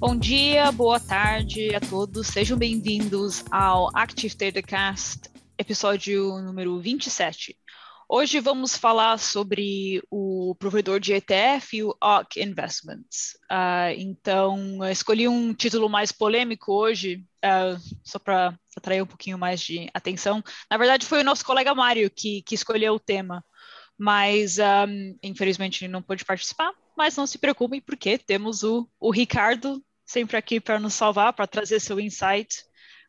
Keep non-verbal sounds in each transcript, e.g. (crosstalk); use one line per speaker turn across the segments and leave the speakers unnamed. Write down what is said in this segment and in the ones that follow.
Bom dia, boa tarde a todos. Sejam bem-vindos ao Active Tradercast, episódio número 27. Hoje vamos falar sobre o provedor de ETF, o ARK Investments. Uh, então, escolhi um título mais polêmico hoje, uh, só para atrair um pouquinho mais de atenção. Na verdade, foi o nosso colega Mário que, que escolheu o tema, mas um, infelizmente não pôde participar. Mas não se preocupem, porque temos o, o Ricardo sempre aqui para nos salvar, para trazer seu insight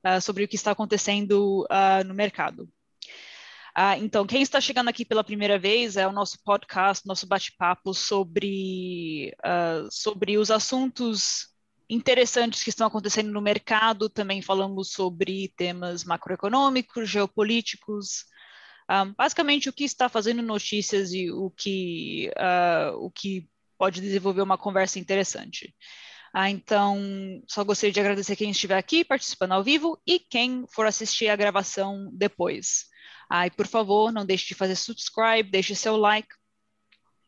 uh, sobre o que está acontecendo uh, no mercado. Então, quem está chegando aqui pela primeira vez é o nosso podcast, nosso bate-papo sobre, sobre os assuntos interessantes que estão acontecendo no mercado. Também falamos sobre temas macroeconômicos, geopolíticos, um, basicamente o que está fazendo notícias e o que, o que pode desenvolver uma conversa interessante. Ah, então, só gostaria de agradecer quem estiver aqui participando ao vivo e quem for assistir a gravação depois. Ah, e por favor, não deixe de fazer subscribe, deixe seu like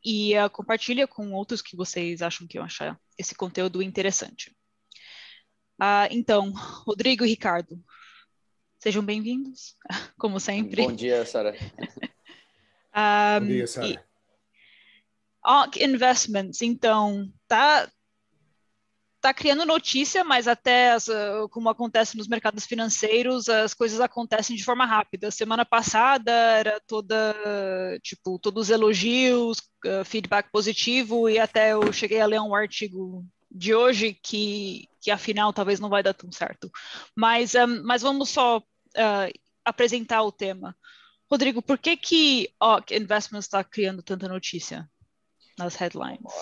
e uh, compartilha com outros que vocês acham que vão achar esse conteúdo interessante. Ah, então, Rodrigo e Ricardo, sejam bem-vindos, (laughs) como sempre.
Bom dia, Sara.
um, (laughs) Bom dia, Sara. ARK Investments, então, tá, está criando notícia, mas até as, ah, como acontece nos mercados financeiros, as coisas acontecem de forma rápida. Semana passada era toda, tipo, todos os elogios, uh, feedback positivo, e até eu cheguei a ler um artigo de hoje que, que afinal talvez não vai dar tão certo. Mas, um, ah, mas vamos só uh, apresentar o tema. Rodrigo, por que que OC Investments está criando tanta notícia? Nas headlines.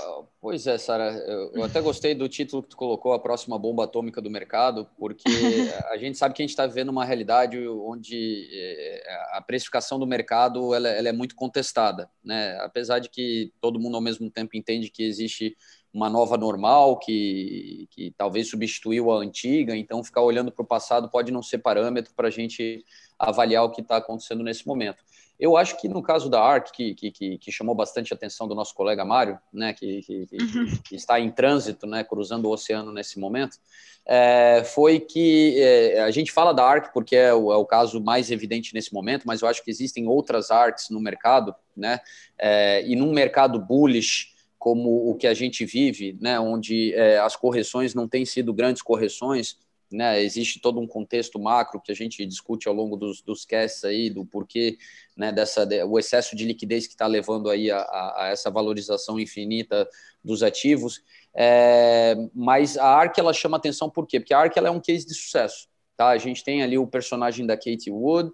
Pois é, Sara, eu até gostei do título que tu colocou, a próxima bomba atômica do mercado, porque (laughs) a gente sabe que a gente está vivendo uma realidade onde eh, a precificação do mercado ela, ela, é muito contestada, né? Apesar de que todo mundo ao mesmo tempo entende que existe uma nova normal que, que talvez substituiu a antiga, então ficar olhando para o passado pode não ser parâmetro para a gente avaliar o que está acontecendo nesse momento. Eu acho que no caso da ARC, que, que, que, chamou bastante a atenção do nosso colega Mário, né, que, que, uhum. que está em trânsito, né, cruzando o oceano nesse momento, é, foi que é, a gente fala da ARC porque é o, é o, caso mais evidente nesse momento, mas eu acho que existem outras ARCs no mercado, né, é, e num mercado bullish como o que a gente vive, né, onde é, as correções não têm sido grandes correções, né, existe todo um contexto macro que a gente discute ao longo dos, dos casts aí, do porquê, né, dessa, o excesso de liquidez que está levando aí a, a, a, essa valorização infinita dos ativos, é, mas a ARC, ela chama atenção por quê? Porque a ARC, ela é um case de sucesso, tá? A gente tem ali o personagem da Katie Wood,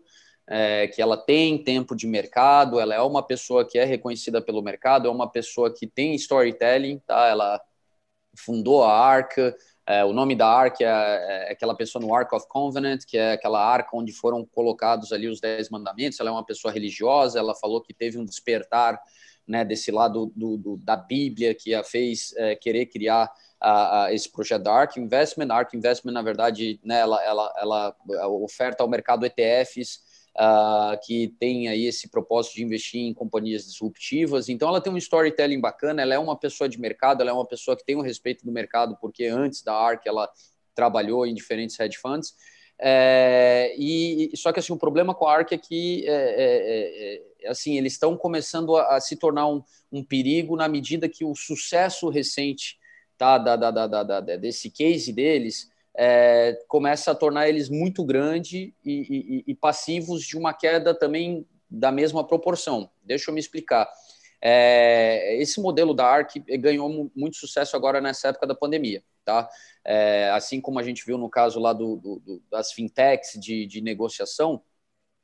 é, que ela tem tempo de mercado, ela é uma pessoa que é reconhecida pelo mercado, é uma pessoa que tem storytelling, tá? Ela fundou a Arca, é, o nome da arca é, é, aquela pessoa no Ark of Covenant, que é aquela arca onde foram colocados ali os dez mandamentos. Ela é uma pessoa religiosa. Ela falou que teve um despertar né, desse lado do, do, da Bíblia que a fez é, querer criar a, a, esse projeto da Ark Investment. A Ark Investment, na verdade, né, ela, ela, ela oferta ao mercado ETFs uh, que tem aí esse propósito de investir em companhias disruptivas. Então, ela tem um storytelling bacana, ela é uma pessoa de mercado, ela é uma pessoa que tem o um respeito do mercado, porque antes da ARC ela trabalhou em diferentes hedge funds. É, e só que assim o problema com a ARC é que é, é, é assim eles estão começando a, a se tornar um, um, perigo na medida que o sucesso recente tá, da, da, da, da desse case deles é, começa a tornar eles muito grande e, e, e, passivos de uma queda também da mesma proporção. Deixa eu me explicar. É, esse modelo da ARC ganhou muito sucesso agora nessa época da pandemia, tá? É, assim como a gente viu no caso lá do, do, das fintechs de, de negociação,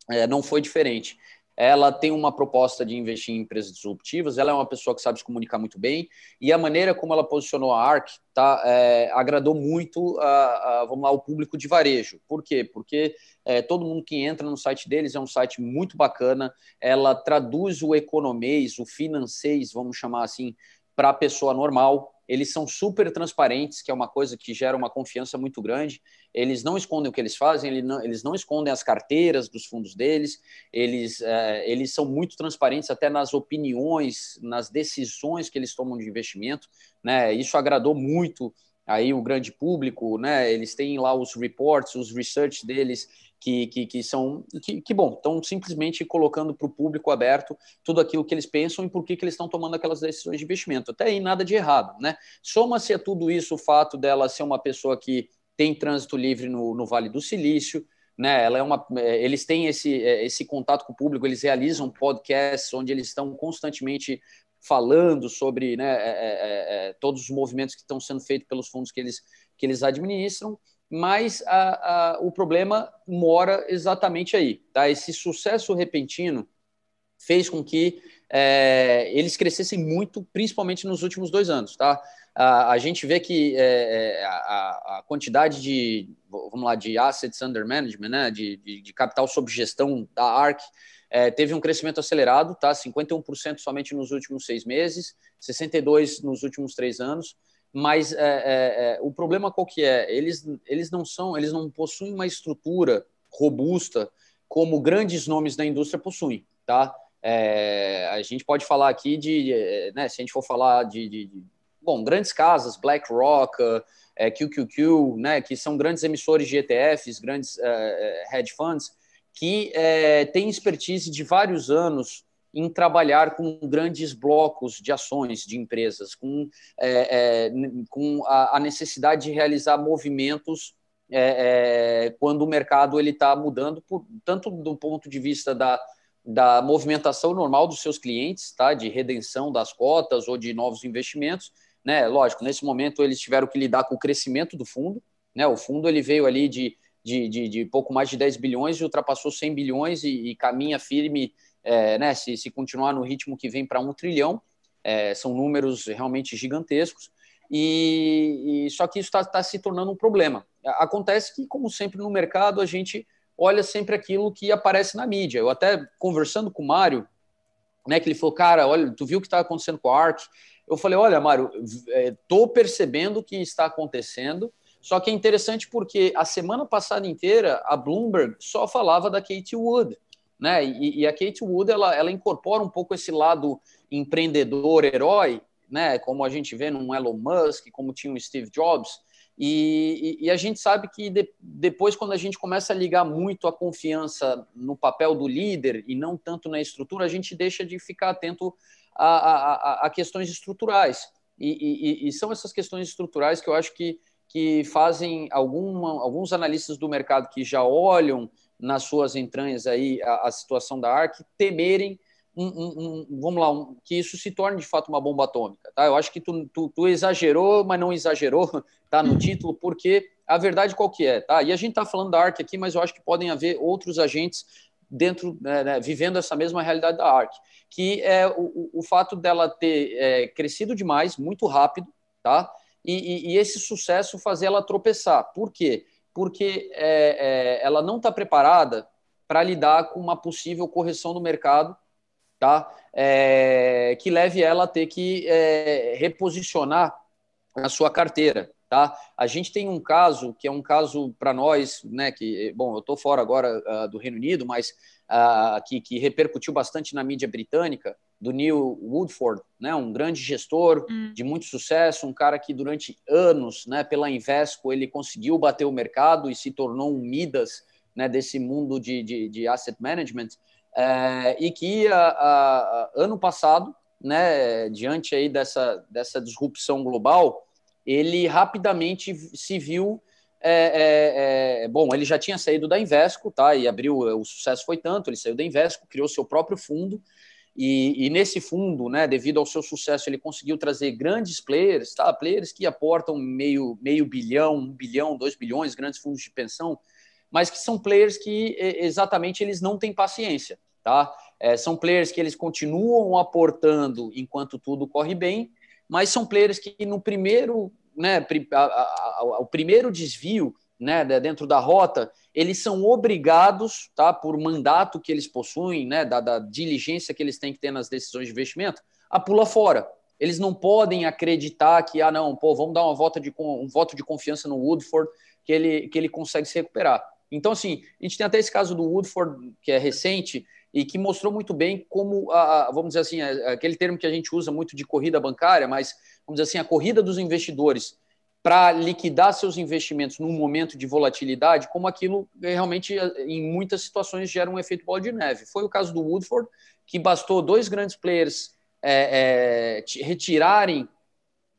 é, não foi diferente ela tem uma proposta de investir em empresas disruptivas, ela é uma pessoa que sabe se comunicar muito bem, e a maneira como ela posicionou a ARC tá, é, agradou muito a, a, vamos lá, o público de varejo. Por quê? Porque é, todo mundo que entra no site deles é um site muito bacana, ela traduz o economês, o financês, vamos chamar assim, para a pessoa normal, eles são super transparentes, que é uma coisa que gera uma confiança muito grande. Eles não escondem o que eles fazem, eles não, eles não escondem as carteiras dos fundos deles, eles, é, eles são muito transparentes até nas opiniões, nas decisões que eles tomam de investimento. Né? Isso agradou muito aí o grande público, né? Eles têm lá os reports, os research deles que, que, que são que, que bom, estão simplesmente colocando para o público aberto tudo aquilo que eles pensam e por que, que eles estão tomando aquelas decisões de investimento. Até aí nada de errado, né? Soma-se a tudo isso o fato dela ser uma pessoa que tem trânsito livre no, no Vale do Silício, né? Ela é uma, é, eles têm esse, é, esse contato com o público, eles realizam podcasts onde eles estão constantemente falando sobre né, é, é, é, todos os movimentos que estão sendo feitos pelos fundos que eles, que eles administram mas a, a, o problema mora exatamente aí. Tá? Esse sucesso repentino fez com que é, eles crescessem muito, principalmente nos últimos dois anos. Tá? A, a gente vê que é, é a, quantidade de, vamos lá, de assets under management, né, de, de, de capital sob gestão da ARC, é, teve um crescimento acelerado, tá? 51% somente nos últimos seis meses, 62% nos últimos três anos mas é, é, é, o problema qual que é? Eles, eles não são, eles não possuem uma estrutura robusta como grandes nomes da indústria possuem, tá? É, a gente pode falar aqui de, é, né, se a gente for falar de, de, de bom, grandes casas, BlackRock, é, QQQ, né, que são grandes emissores de ETFs, grandes é, hedge funds, que é, têm expertise de vários anos em trabalhar com grandes blocos de ações de empresas, com, é, é, com a, a, necessidade de realizar movimentos é, é quando o mercado ele está mudando, por, tanto do ponto de vista da, da movimentação normal dos seus clientes, tá, de redenção das cotas ou de novos investimentos, né? Lógico, nesse momento eles tiveram que lidar com o crescimento do fundo, né? O fundo ele veio ali de, de, de, de pouco mais de 10 bilhões e ultrapassou 100 bilhões e, e caminha firme é, né, se, se continuar no ritmo que vem para um trilhão, é, são números realmente gigantescos, e, e só que isso está tá se tornando um problema. Acontece que, como sempre no mercado, a gente olha sempre aquilo que aparece na mídia. Eu até conversando com o Mário, né, que ele falou, cara, olha, tu viu o que está acontecendo com a ARC? Eu falei, olha, Mário, estou é, percebendo o que está acontecendo, só que é interessante porque a semana passada inteira a Bloomberg só falava da Kate Wood né? E, e, a Kate Wood ela, ela incorpora um pouco esse lado empreendedor, herói, né? Como a gente vê no Elon Musk, como tinha o Steve Jobs. E, e, e a gente sabe que de, depois, quando a gente começa a ligar muito a confiança no papel do líder e não tanto na estrutura, a gente deixa de ficar atento a, a, a questões estruturais. E, e, são essas questões estruturais que eu acho que, que fazem alguma, alguns analistas do mercado que já olham nas suas entranhas aí a, a situação da ARC, temerem um, um, um, vamos lá, um, que isso se torne de fato uma bomba atômica. Tá? Eu acho que tu, tu, tu, exagerou, mas não exagerou (laughs) tá, no título, porque a verdade qual que é? Tá? E a gente está falando da ARC aqui, mas eu acho que podem haver outros agentes dentro, né, né, vivendo essa mesma realidade da ARC, que é o, o fato dela ter é, crescido demais, muito rápido, tá? E, e, e esse sucesso fazer ela tropeçar. Por quê? Porque é, é, ela não está preparada para lidar com uma possível correção no mercado, tá? É, que leve ela a ter que é, reposicionar a sua carteira, tá? A gente tem um caso que é um caso para nós, né? Que bom, eu estou fora agora uh, do Reino Unido, mas uh, que, que repercutiu bastante na mídia britânica, do Neil Woodford, né, um grande gestor hum. de muito sucesso, um cara que durante anos, né, pela Invesco, ele conseguiu bater o mercado e se tornou um Midas né, desse mundo de, de, de asset management, é, e que a, a, a, ano passado, né, diante aí dessa, dessa disrupção global, ele rapidamente se viu é, é, é, bom, ele já tinha saído da Invesco, tá? E abriu, o sucesso foi tanto, ele saiu da Invesco, criou seu próprio fundo, e, e, nesse fundo, né, devido ao seu sucesso, ele conseguiu trazer grandes players, tá? players que aportam meio, meio bilhão, um bilhão, dois bilhões, grandes fundos de pensão, mas que são players que exatamente eles não têm paciência. Tá? É, são players que eles continuam aportando enquanto tudo corre bem, mas são players que no primeiro, né, o primeiro desvio né, dentro da rota, eles são obrigados, tá, por mandato que eles possuem, né, da, da, diligência que eles têm que ter nas decisões de investimento, a pular fora. eles não podem acreditar que, ah, não, pô, vamos dar uma volta de, um voto de confiança no Woodford, que ele, que ele consegue se recuperar. Então, assim, a gente tem até esse caso do Woodford, que é recente, e que mostrou muito bem como, a, vamos dizer assim, aquele termo que a gente usa muito de corrida bancária, mas, vamos dizer assim, a corrida dos investidores para liquidar seus investimentos num momento de volatilidade, como aquilo realmente, em muitas situações, gera um efeito bola de neve. Foi o caso do Woodford, que bastou dois grandes players é, é, retirarem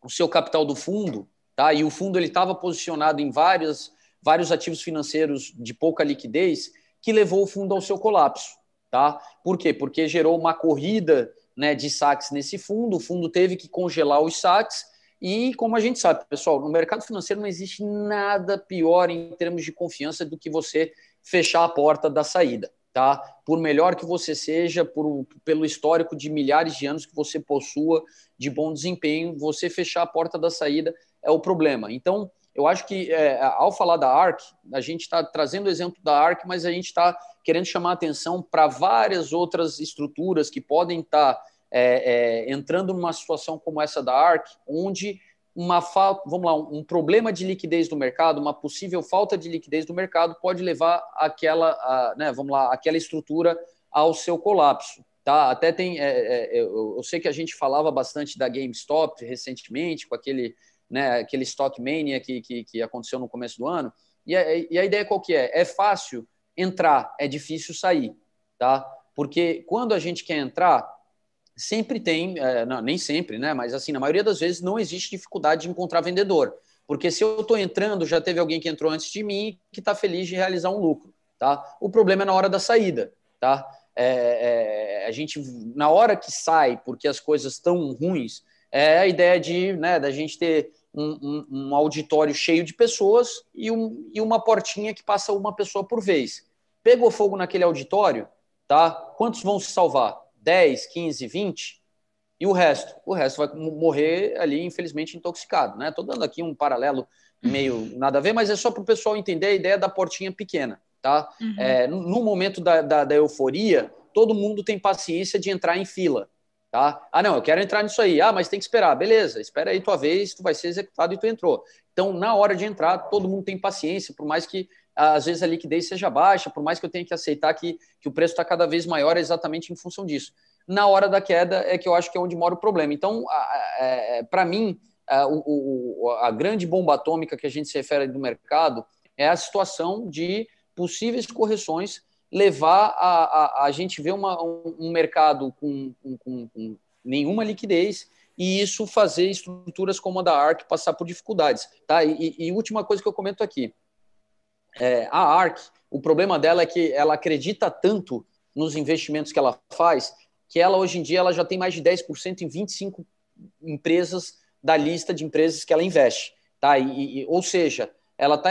o seu capital do fundo, tá? e o fundo estava posicionado em vários, vários ativos financeiros de pouca liquidez, que levou o fundo ao seu colapso. Tá? Por quê? Porque gerou uma corrida né, de saques nesse fundo, o fundo teve que congelar os saques, e como a gente sabe, pessoal, no mercado financeiro não existe nada pior em termos de confiança do que você fechar a porta da saída tá? Por melhor que você seja, por, pelo histórico de milhares de anos que você possua de bom desempenho, você fechar a porta da saída é o problema. Então, eu acho que é, ao falar da ARC, a gente está trazendo o exemplo da ARC, mas a gente está querendo chamar atenção para várias outras estruturas que podem estar tá, é, é, entrando numa situação como essa da ARC, onde uma falta, vamos lá, um problema de liquidez do mercado, uma possível falta de liquidez do mercado pode levar aquela, a, né, vamos lá, aquela estrutura ao seu colapso. Tá? Até tem, é, é, eu, eu, sei que a gente falava bastante da GameStop recentemente, com aquele, né, aquele stock mania que, que, que aconteceu no começo do ano. E a, e a ideia qual que é? É fácil entrar, é difícil sair, tá? Porque quando a gente quer entrar, sempre tem, é, não, nem sempre, né? Mas assim, na maioria das vezes não existe dificuldade de encontrar vendedor. Porque se eu estou entrando, já teve alguém que entrou antes de mim que está feliz de realizar um lucro. Tá? O problema é na hora da saída. Tá? É, é, a gente, na hora que sai, porque as coisas estão ruins, é a ideia de né, da gente ter um, um, um auditório cheio de pessoas e, um, e uma portinha que passa uma pessoa por vez. Pegou fogo naquele auditório, tá? Quantos vão se salvar? 10, 15, 20, e o resto? O resto vai morrer ali, infelizmente, intoxicado. Né? Estou dando aqui um paralelo meio (laughs) nada a ver, mas é só para o pessoal entender a ideia da portinha pequena. Tá? Uhum. É, no momento da, da, da, euforia, todo mundo tem paciência de entrar em fila. Tá? Ah, não, eu quero entrar nisso aí. Ah, mas tem que esperar. Beleza, espera aí tua vez, tu vai ser executado e tu entrou. Então, na hora de entrar, todo mundo tem paciência, por mais que às vezes a liquidez seja baixa, por mais que eu tenha que aceitar que, que o preço está cada vez maior exatamente em função disso. Na hora da queda é que eu acho que é onde mora o problema. Então, é, para mim, a, o, a grande bomba atômica que a gente se refere do mercado é a situação de possíveis correções levar a, a, a gente ver uma, um, um mercado com, com, com nenhuma liquidez e isso fazer estruturas como a da ARC passar por dificuldades. Tá? E, e última coisa que eu comento aqui, é, a ARC, o problema dela é que ela acredita tanto nos investimentos que ela faz, que ela hoje em dia ela já tem mais de 10% em 25 empresas da lista de empresas que ela investe. Tá? E, e ou seja, ela, tá,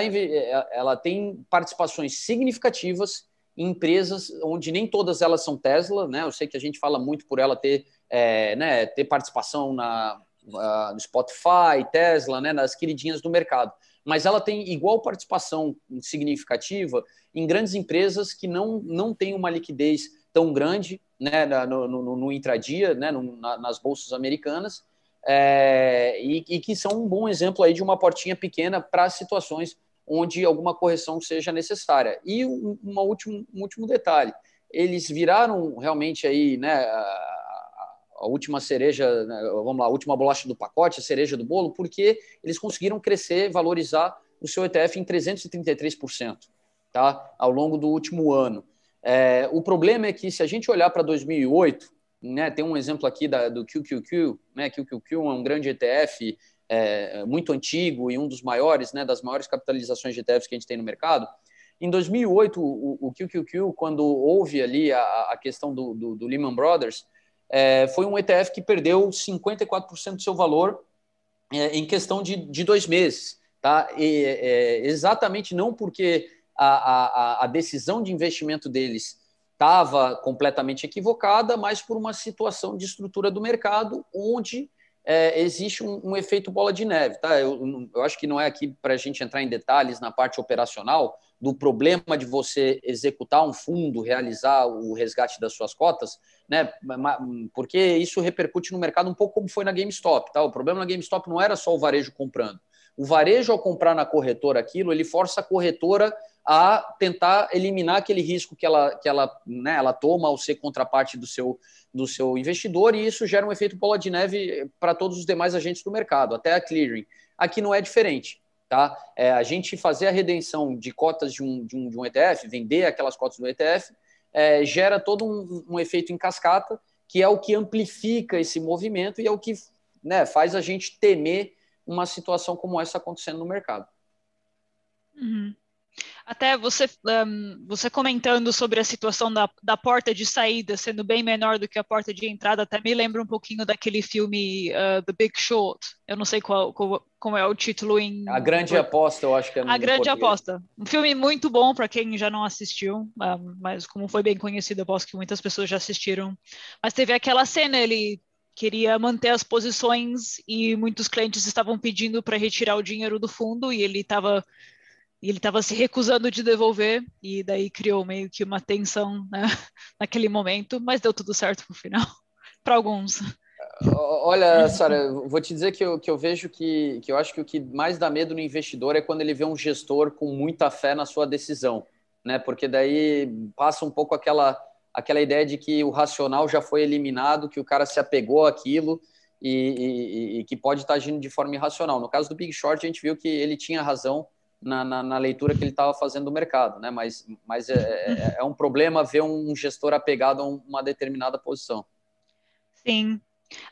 ela tem participações significativas em empresas onde nem todas elas são Tesla, né? Eu sei que a gente fala muito por ela ter, é, né, ter participação na, no Spotify, Tesla, né, nas queridinhas do mercado mas ela tem igual participação significativa em grandes empresas que não, não têm uma liquidez tão grande né, no, no, no intradia, né, no, na, nas bolsas americanas, é, e, e, que são um bom exemplo aí de uma portinha pequena para situações onde alguma correção seja necessária. E um, uma último, um último detalhe, eles viraram realmente aí, né, a última cereja, né, vamos lá, a última bolacha do pacote, a cereja do bolo, porque eles conseguiram crescer, valorizar o seu ETF em 333%, tá? Ao longo do último ano. É, o problema é que se a gente olhar para 2008, né, tem um exemplo aqui da, do QQQ, né? QQQ é um grande ETF é, muito antigo e um dos maiores, né, das maiores capitalizações de ETFs que a gente tem no mercado. Em 2008, o, o QQQ, quando houve ali a, a questão do, do, do Lehman Brothers, é, foi um ETF que perdeu 54% do seu valor é, em questão de, de, dois meses. Tá? E, é, exatamente não porque a, a, a, decisão de investimento deles estava completamente equivocada, mas por uma situação de estrutura do mercado onde é, existe um, um, efeito bola de neve. Tá? Eu, eu acho que não é aqui para a gente entrar em detalhes na parte operacional, do problema de você executar um fundo, realizar o resgate das suas cotas, né? Porque isso repercute no mercado um pouco como foi na GameStop, tá? O problema na GameStop não era só o varejo comprando. O varejo, ao comprar na corretora aquilo, ele força a corretora a tentar eliminar aquele risco que ela, que ela, né, ela toma ao ser contraparte do seu, do seu investidor, e isso gera um efeito bola de neve para todos os demais agentes do mercado, até a clearing. Aqui não é diferente. Tá? É, a gente fazer a redenção de cotas de um, de um, de um ETF, vender aquelas cotas do ETF, é, gera todo um, um, efeito em cascata, que é o que amplifica esse movimento e é o que né, faz a gente temer uma situação como essa acontecendo no mercado.
Uhum. Até você, um, você comentando sobre a situação da, da porta de saída sendo bem menor do que a porta de entrada, até me lembra um pouquinho daquele filme uh, The Big Short. Eu não sei qual, qual, como é o título em.
A Grande Aposta, eu acho que é.
A Grande português. Aposta. Um filme muito bom para quem já não assistiu, um, mas como foi bem conhecido, eu posso que muitas pessoas já assistiram. Mas teve aquela cena, ele queria manter as posições e muitos clientes estavam pedindo para retirar o dinheiro do fundo e ele estava ele estava se recusando de devolver, e daí criou meio que uma tensão né, (laughs) naquele momento, mas deu tudo certo no final, (laughs) para alguns.
Olha, Sara, vou te dizer que eu, que eu vejo que, que eu acho que o que mais dá medo no investidor é quando ele vê um gestor com muita fé na sua decisão, né? Porque daí passa um pouco aquela, aquela ideia de que o racional já foi eliminado, que o cara se apegou àquilo e, e, e que pode estar agindo de forma irracional. No caso do Big Short, a gente viu que ele tinha razão na, na, na leitura que ele estava fazendo do mercado, né? Mas, mas é, é, é, um problema ver um gestor apegado a uma determinada posição.
Sim.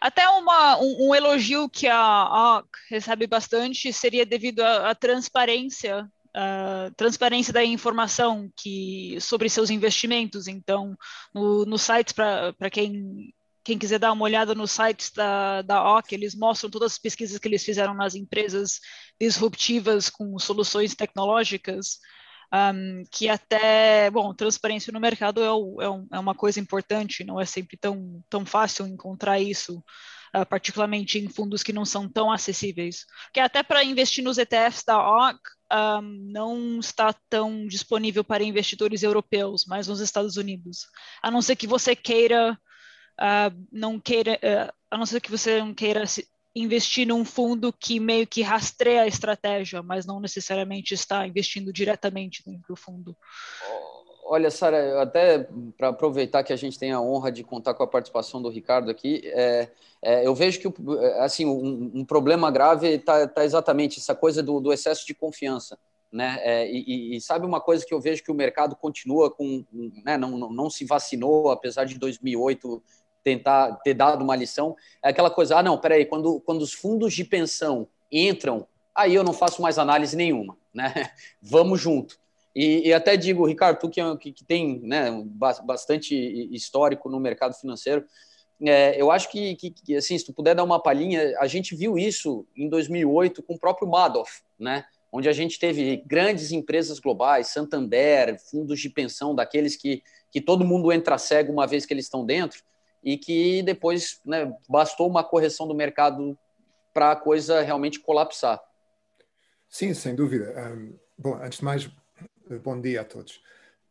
Até uma, um, um elogio que a OC recebe bastante seria devido à transparência Uh, transparência da informação que sobre seus investimentos. Então, no, no sites para quem quem quiser dar uma olhada nos sites da, da OC, eles mostram todas as pesquisas que eles fizeram nas empresas disruptivas com soluções tecnológicas, um, que até, bom, transparência no mercado é, o, é, um, é, uma coisa importante, não é sempre tão, tão fácil encontrar isso, uh, particularmente em fundos que não são tão acessíveis. Porque até para investir nos ETFs da OC, um, não está tão disponível para investidores europeus, mas nos Estados Unidos. A não ser que você queira uh, não queira, uh, a não ser que você não queira investir num fundo que meio que rastreia a estratégia, mas não necessariamente está investindo diretamente dentro do fundo.
Olha, Sara, até para aproveitar que a gente tem a honra de contar com a participação do Ricardo aqui, é, é, eu vejo que assim um, um problema grave está tá exatamente essa coisa do, do, excesso de confiança. Né? É, e, e, sabe uma coisa que eu vejo que o mercado continua com, né, não, não, não se vacinou, apesar de 2008 tentar ter dado uma lição, é aquela coisa, ah, não, peraí, quando, quando os fundos de pensão entram, aí eu não faço mais análise nenhuma, né? (laughs) Vamos junto. E, e até digo, Ricardo, tu que, que, que tem né, bastante histórico no mercado financeiro, é, eu acho que, que, que, assim, se tu puder dar uma palhinha, a gente viu isso em 2008 com o próprio Madoff, né? Onde a gente teve grandes empresas globais, Santander, fundos de pensão, daqueles que, que todo mundo entra cego uma vez que eles estão dentro, e que depois né, bastou uma correção do mercado para a coisa realmente colapsar.
Sim, sem dúvida. Um, bom, antes de mais, bom dia a todos.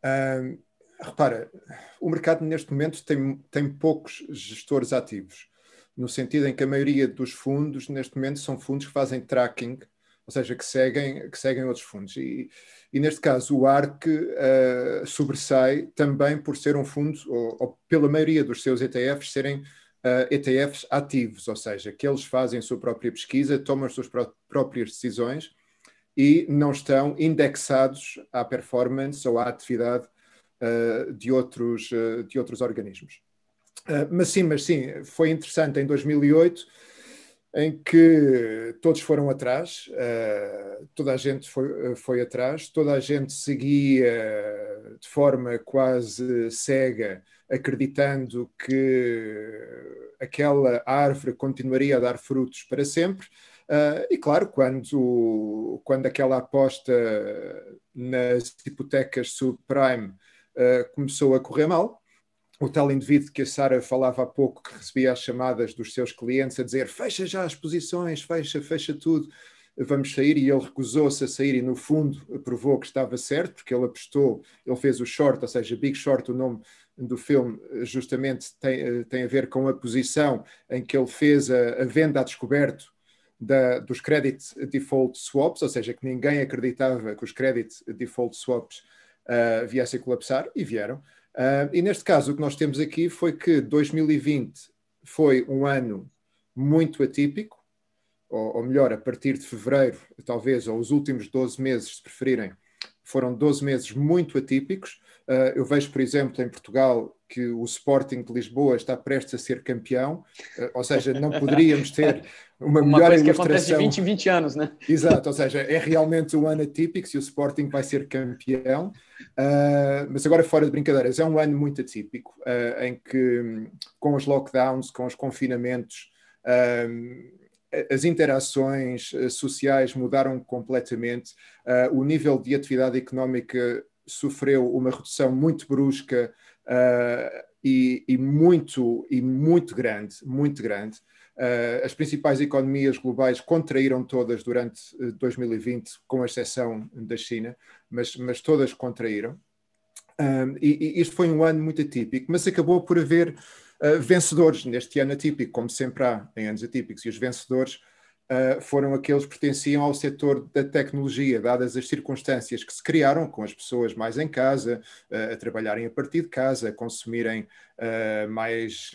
Um, repara, o mercado neste momento tem, tem poucos gestores ativos, no sentido em que a maioria dos fundos neste momento são fundos que fazem tracking, ou seja, que seguem, que seguem outros fundos. E, e neste caso, o ARC uh, sobressai também por ser um fundo, ou, ou, pela maioria dos seus ETFs, serem uh, eh, ETFs ativos, ou seja, que eles fazem a sua própria pesquisa, tomam as suas pró próprias decisões e não estão indexados à performance ou à atividade uh, de, outros, de outros organismos. mas sim, mas sim, foi interessante em 2008 em que todos foram atrás, uh, toda a gente foi, foi, atrás, toda a gente seguia de forma quase cega, acreditando que aquela árvore continuaria a dar frutos para sempre. Uh, e claro, quando, quando aquela aposta nas hipotecas subprime uh, começou a correr mal, o tal indivíduo que a Sara falava há pouco, que recebia as chamadas dos seus clientes a dizer fecha já as posições, fecha, fecha tudo, vamos sair, e ele recusou-se a sair e, no fundo, provou que estava certo, porque ele apostou, ele fez o short, ou seja, Big Short, o nome do filme, justamente tem, tem a ver com a posição em que ele fez a, a venda a descoberto da, dos credit default swaps, ou seja, que ninguém acreditava que os credit default swaps uh, viessem a colapsar, e vieram. Uh, e neste caso, o que nós temos aqui foi que 2020 foi um ano muito atípico, ou, ou, melhor, a partir de fevereiro, talvez, ou os últimos 12 meses, se preferirem, foram 12 meses muito atípicos. Uh, eu vejo, por exemplo, em Portugal, que o Sporting de Lisboa está prestes a ser campeão, uh, ou seja, não poderíamos ter (laughs) uma, uma melhor
coisa
ilustração.
que acontece de 20 em 20 anos, né?
Exato, ou seja, é realmente um ano atípico se o Sporting vai ser campeão, uh, mas agora fora de brincadeiras, é um ano muito atípico, em que com os lockdowns, com os confinamentos, as interações eh, sociais mudaram completamente, uh, o nível de atividade económica sofreu uma redução muito brusca uh, e, e, muito e muito grande, muito grande. Uh, as principais economias globais contraíram todas durante 2020, com exceção da China, mas, mas todas contraíram. Um, e, e isto foi um ano muito atípico, mas acabou por haver Uh, vencedores neste ano atípico, como sempre há em anos atípicos, e os vencedores uh, foram aqueles que pertenciam ao setor da tecnologia, dadas as circunstâncias que se criaram, com as pessoas mais em casa, uh, a trabalharem a partir de casa, a consumirem mais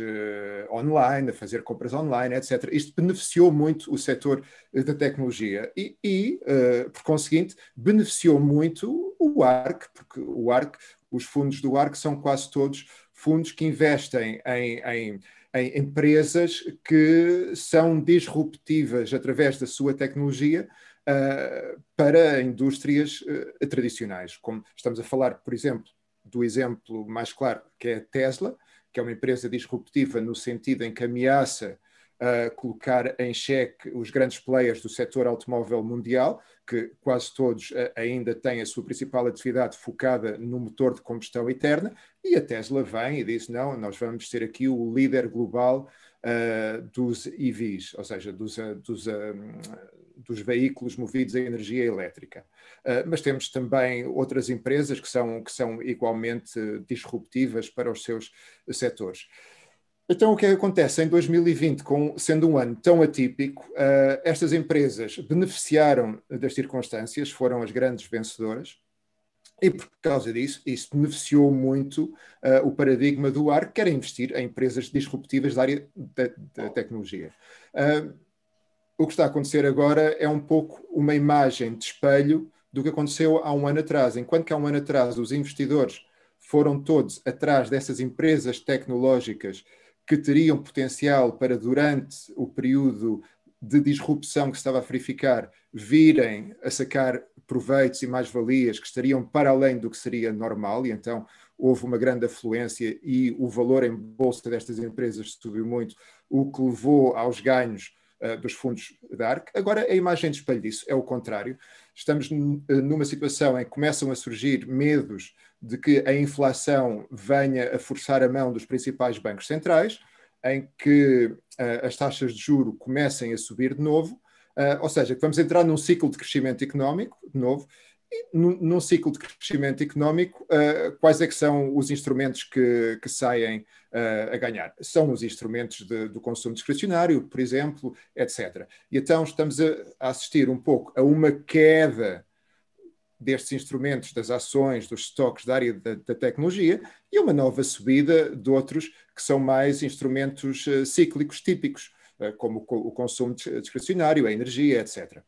online, a fazer compras online, etc. Isto beneficiou muito o setor da tecnologia e, e por conseguinte, beneficiou muito o ARC, porque o ARC, os fundos do ARC são quase todos fundos que investem em, em, em, empresas que são disruptivas através da sua tecnologia uh, para indústrias uh, tradicionais. Como estamos a falar, por exemplo, do exemplo mais claro, que é a Tesla, que é uma empresa disruptiva no sentido em que ameaça uh, colocar em xeque os grandes players do setor automóvel mundial, que quase todos uh, ainda têm a sua principal atividade focada no motor de combustão interna, e a Tesla vem e diz: não, nós vamos ser aqui o líder global uh, dos EVs, ou seja, dos, dos, dos veículos movidos a energia elétrica. Uh, mas temos também outras empresas que são, que são igualmente disruptivas para os seus setores. Então, o que é acontece? Em 2020, com, sendo um ano tão atípico, uh, estas empresas beneficiaram das circunstâncias, foram as grandes vencedoras, e por causa disso, isso beneficiou muito uh, o paradigma do AR, que era investir em empresas disruptivas da área da, da tecnologia. Uh, o que está a acontecer agora é um pouco uma imagem de espelho do que aconteceu há um ano atrás. Enquanto que há um ano atrás os investidores foram todos atrás dessas empresas tecnológicas que teriam potencial para, durante o período de disrupção que se estava a verificar, virem a sacar proveitos e mais-valias que estariam para além do que seria normal, e então houve uma grande afluência e o valor em bolsa destas empresas subiu muito, o que levou aos ganhos dos fundos da ARC. Agora, a imagem de espelho disso é o contrário. Estamos numa situação em que começam a surgir medos de que a inflação venha a forçar a mão dos principais bancos centrais, em que uh, as taxas de juro comecem a subir de novo, ou seja, que vamos entrar num ciclo de crescimento económico de novo, num, num ciclo de crescimento económico, uh, quais é que são os instrumentos que, que saem a ganhar? São os instrumentos de, do consumo discricionário, por exemplo, etc. E então estamos a, a assistir um pouco a uma queda destes instrumentos, das ações, dos estoques da área da, da, tecnologia e uma nova subida de outros que são mais instrumentos uh, cíclicos típicos, uh, como o, o, consumo discricionário, a energia, etc.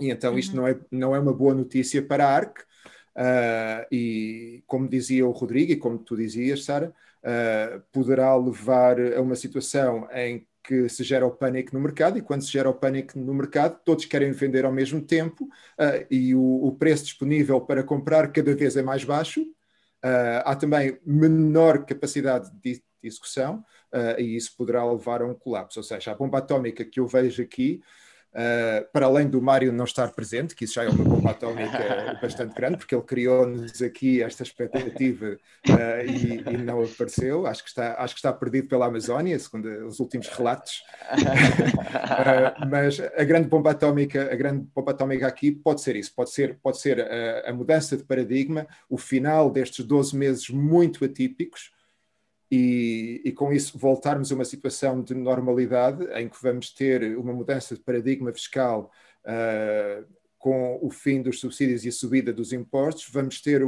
E então isto uhum. não, é, não é uma boa notícia para a ARC, uh, e como dizia o Rodrigo e como tu dizias, Sara, poderá levar a uma situação em que se gera o pânico no mercado, e quando se gera o pânico no mercado, todos querem vender ao mesmo tempo, uh, e o, o, preço disponível para comprar cada vez é mais baixo. Uh, há também menor capacidade de, uh, e isso poderá levar a um colapso. Ou seja, a bomba atómica que eu vejo aqui Uh, para além do Mário não estar presente, que isso já é uma bomba atómica (laughs) bastante grande, porque ele criou-nos aqui esta expectativa uh, e, e, não apareceu. Acho que, está, acho que está perdido pela Amazónia, segundo os últimos relatos. uh, (laughs) mas a grande bomba atómica, a grande bomba atómica aqui pode ser isso, pode ser, pode ser a, a mudança de paradigma, o final destes 12 meses muito atípicos e, e, com isso voltarmos a uma situação de normalidade em que vamos ter uma mudança de paradigma fiscal uh, com o fim dos subsídios e a subida dos impostos, vamos ter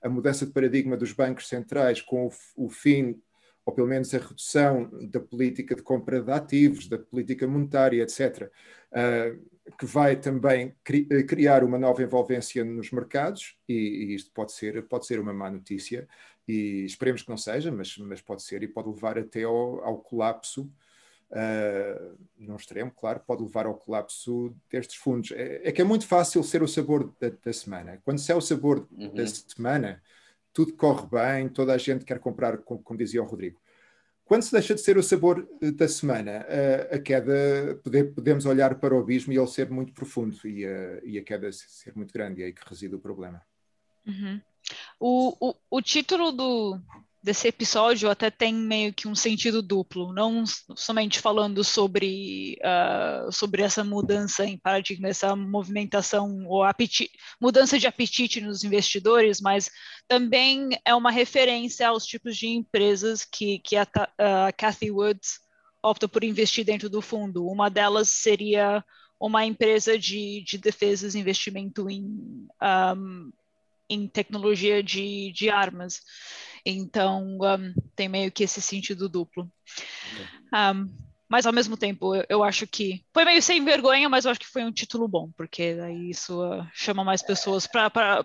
a mudança de paradigma dos bancos centrais com o, o, fim, ou pelo menos a redução da política de compra de ativos, da política monetária, etc., uh, que vai também cri criar uma nova envolvência nos mercados, e, e isto pode ser, pode ser uma má notícia, e esperemos que não seja, mas, mas pode ser e pode levar até ao, ao colapso, uh, num extremo, claro, pode levar ao colapso destes fundos. É, é que é muito fácil ser o sabor da, da semana. Quando se é o sabor uhum. da semana, tudo corre bem, toda a gente quer comprar, como, como dizia o Rodrigo. Quando se deixa de ser o sabor eh, da semana, a, queda, pode, podemos olhar para o abismo e ele ser muito profundo e a, e a queda ser muito grande, e é aí que reside o problema.
Uhum. O, o, o título do, desse episódio até tem meio que um sentido duplo, não somente falando sobre, uh, sobre essa mudança em paradigma, essa movimentação ou apetite, mudança de apetite nos investidores, mas também é uma referência aos tipos de empresas que, que a, a Cathy Woods opta por investir dentro do fundo. Uma delas seria uma empresa de, de defesas, investimento em um, em tecnologia de, de armas. Então, um, tem meio que esse sentido duplo. Um, mas, ao mesmo tempo, eu, eu, acho que foi meio sem vergonha, mas eu acho que foi um título bom, porque aí isso uh, chama mais pessoas para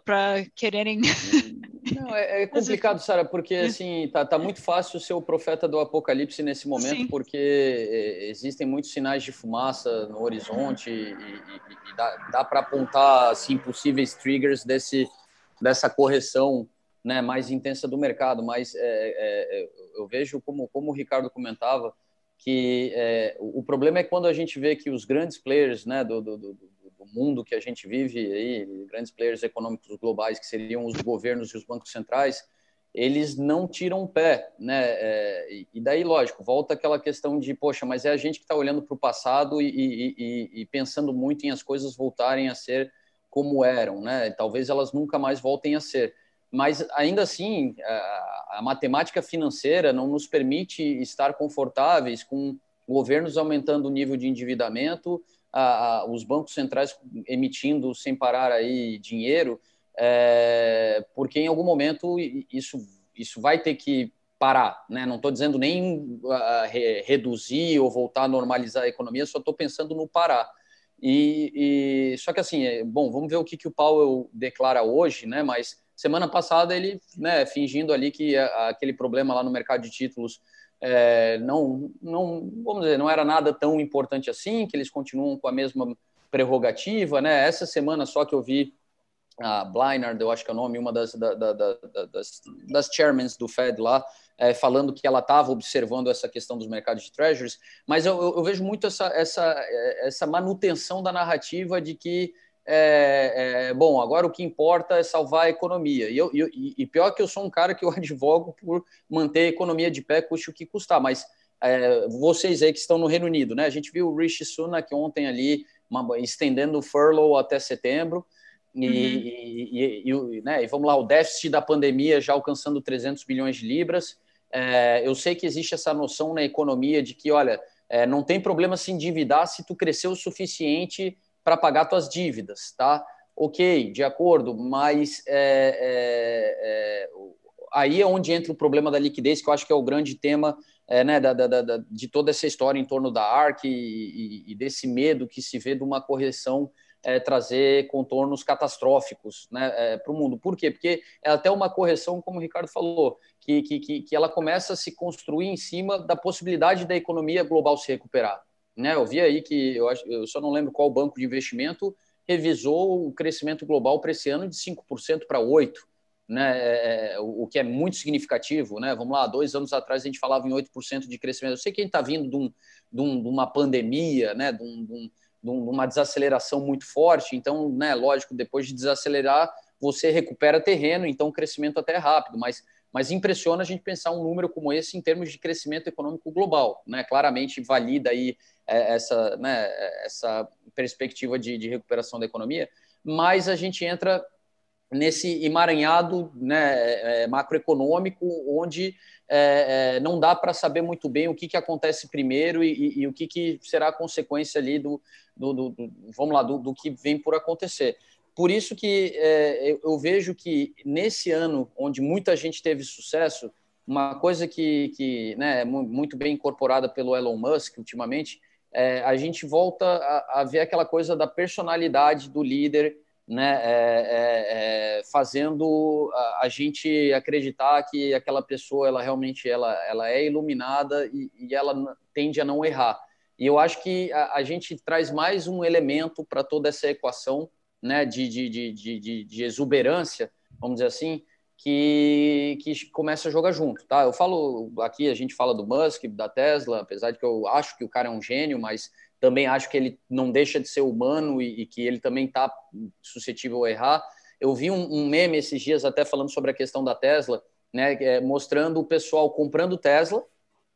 quererem. (laughs)
Não, é, é complicado, Sara, porque é. assim tá, tá muito fácil ser o profeta do apocalipse nesse momento, Sim. porque é, existem muitos sinais de fumaça no horizonte e, e, e dá, dá para apontar assim, possíveis triggers desse, dessa correção né, mais intensa do mercado, mas é, é, é, eu vejo, como, como o Ricardo comentava, que é, o problema é quando a gente vê que os grandes players né, do, do, do, do, mundo que a gente vive, aí, grandes players econômicos globais, que seriam os governos e os bancos centrais, eles não tiram o pé. Né? É, e daí, lógico, volta aquela questão de, poxa, mas é a gente que está olhando para o passado e, e, e, e pensando muito em as coisas voltarem a ser como eram, né? Talvez elas nunca mais voltem a ser. Mas ainda assim, a, matemática financeira não nos permite estar confortáveis com governos aumentando o nível de endividamento, os bancos centrais emitindo sem parar aí dinheiro, é, porque em algum momento isso, isso vai ter que parar. Né? Não estou dizendo nem re, reduzir ou voltar a normalizar a economia, só estou pensando no parar. E, e, só que assim, é, bom, vamos ver o que, que o Powell declara hoje, né? Mas semana passada ele, né, fingindo ali que aquele problema lá no mercado de títulos é, não, não, vamos dizer, não era nada tão importante assim, que eles continuam com a mesma prerrogativa, né? Essa semana só que eu vi a Blynard, eu acho que é o nome, uma das, da, da, da, das, das chairmans do Fed lá, é, falando que ela estava observando essa questão dos mercados de treasuries, mas eu, eu, eu vejo muito essa, essa, essa manutenção da narrativa de que, é, é, bom, agora o que importa é salvar a economia. E, eu, e, e, pior que eu sou um cara que eu (laughs) advogo por manter a economia de pé, custe o que custar, mas é, vocês aí que estão no Reino Unido, né? A gente viu o Rishi Sunak ontem ali uma, estendendo o furlough até setembro, e, uhum. e, e, né, e, vamos lá, o déficit da pandemia já alcançando 300 bilhões de libras. É, eu sei que existe essa noção na economia de que, olha, é, não tem problema se endividar se tu crescer o suficiente para pagar tuas dívidas, tá? Ok, de acordo, mas é, é, é, aí é onde entra o problema da liquidez, que eu acho que é o grande tema é, né, da, da, da, de toda essa história em torno da ARC e, e, desse medo que se vê de uma correção é, trazer contornos catastróficos né, é, para o mundo. Por quê? Porque é até uma correção, como o Ricardo falou, que, que, que ela começa a se construir em cima da possibilidade da economia global se recuperar. Né? Eu vi aí que, eu, acho, eu só não lembro qual banco de investimento revisou o crescimento global para esse ano de 5% para 8%. Né, é, é o que é muito significativo. Né? Vamos lá, dois anos atrás a gente falava em 8% de crescimento. Eu sei que a gente está vindo de, um, de, um, de, uma pandemia, né? de, um, uma desaceleração muito forte. Então, né, lógico, depois de desacelerar, você recupera terreno, então o crescimento até é rápido, mas, mas impressiona a gente pensar um número como esse em termos de crescimento econômico global. Né? Claramente valida aí é, essa, né, essa perspectiva de, de recuperação da economia, mas a gente entra nesse emaranhado né, é, é, macroeconômico, onde é, não dá para saber muito bem o que, que acontece primeiro e, e, e o que, que será a consequência ali do, do, do vamos lá, do, do, que vem por acontecer. Por isso que é, eu, eu, vejo que nesse ano, onde muita gente teve sucesso, uma coisa que, que né, é muito bem incorporada pelo Elon Musk ultimamente, é, a gente volta a, a ver aquela coisa da personalidade do líder, né, é, é, é, fazendo a, a, gente acreditar que aquela pessoa ela realmente ela, ela é iluminada e, e ela tende a não errar. E eu acho que a, a gente traz mais um elemento para toda essa equação né, de, de, de, de, de exuberância, vamos dizer assim, que, que começa a jogar junto, tá? Eu falo aqui, a gente fala do Musk, da Tesla, apesar de que eu acho que o cara é um gênio, mas também acho que ele não deixa de ser humano e, e que ele também está suscetível a errar. Eu vi um, um, meme esses dias até falando sobre a questão da Tesla, né, é, mostrando o pessoal comprando Tesla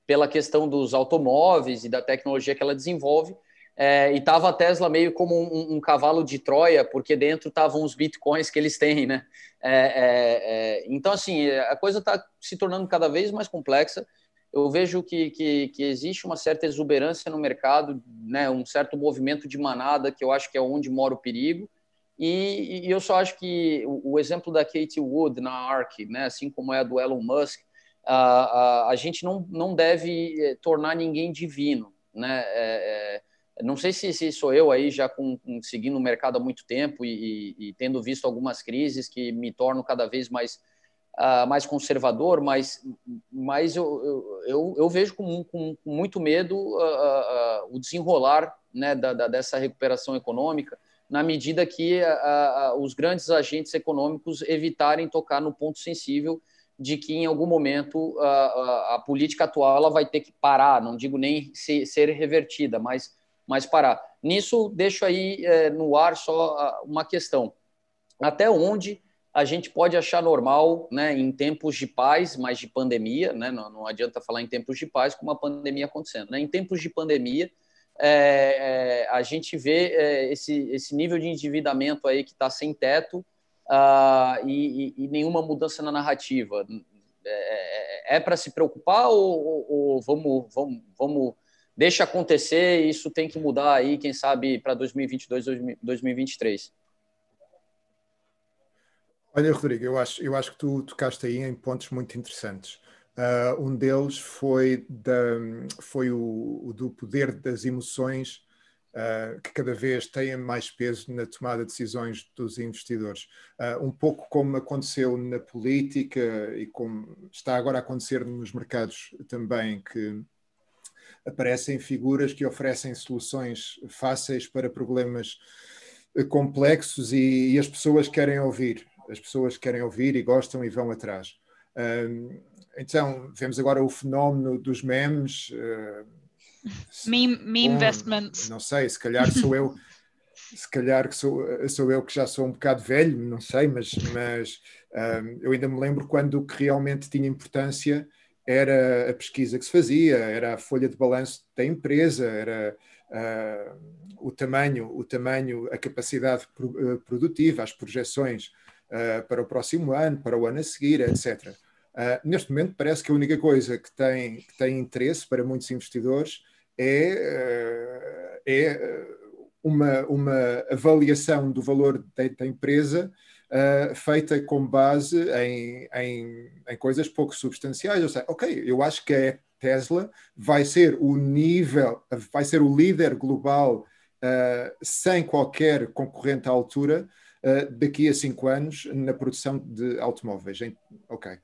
pela questão dos automóveis e da tecnologia que ela desenvolve, é, e tava a Tesla meio como um, um, cavalo de Troia, porque dentro estavam os bitcoins que eles têm, né? É, é, é então, assim, a coisa está se tornando cada vez mais complexa eu vejo que, que, que, existe uma certa exuberância no mercado, né, um certo movimento de manada, que eu acho que é onde mora o perigo. E, e eu só acho que o, o, exemplo da Katie Wood na ARK, né, assim como é a do Elon Musk, a, a, a gente não, não deve eh, tornar ninguém divino. Né? Não sei se, se, sou eu aí já com, com, seguindo o mercado há muito tempo e, e, e tendo visto algumas crises que me tornam cada vez mais uh, mais conservador, mas, mas eu, eu, eu vejo com, com, muito medo uh, uh, o desenrolar né, da, da, dessa recuperação econômica, na medida que os grandes agentes econômicos evitarem tocar no ponto sensível de que em algum momento a, política atual ela vai ter que parar, não digo nem ser revertida, mas, mas parar. Nisso, deixo aí é, no ar só uma questão. Até onde a gente pode achar normal, né, em tempos de paz, mas de pandemia, né, não, não adianta falar em tempos de paz com uma pandemia acontecendo. Né? Em tempos de pandemia, é, é, a gente vê é, esse, esse nível de endividamento aí que está sem teto uh, e, e, e, nenhuma mudança na narrativa. É, é, é para se preocupar ou, ou, ou, vamos, vamos, vamos deixa acontecer? Isso tem que mudar aí, quem sabe para 2022, 2023.
Olha, Rodrigo, eu acho, eu acho que tu tocaste aí em pontos muito interessantes. Uh, um deles foi, da, foi o, o, do poder das emoções, uh, que cada vez têm mais peso na tomada de decisões dos investidores. Uh, um pouco como aconteceu na política e como está agora a acontecer nos mercados também, que aparecem figuras que oferecem soluções fáceis para problemas complexos e, e as pessoas querem ouvir as pessoas querem ouvir e gostam e vão atrás. Um, então, vemos agora o fenómeno dos memes. Uh,
meme, meme investments.
Não sei, se calhar sou eu. (laughs) se calhar que sou, sou eu que já sou um bocado velho, não sei, mas, mas um, eu ainda me lembro quando o que realmente tinha importância era a pesquisa que se fazia, era a folha de balanço da empresa, era uh, o tamanho, o tamanho, a capacidade eh, produtiva, as projeções uh, para o próximo ano, para o ano a seguir, etc. Uh, neste momento, parece que a única coisa que tem, que tem interesse para muitos investidores é, é uma, uma avaliação do valor da, da empresa Uh, feita com base em, em, em, coisas pouco substanciais. Ou seja, ok, eu acho que a Tesla vai ser o nível, vai ser o líder global uh, sem qualquer concorrente à altura uh, daqui a cinco anos na produção de automóveis. Ok.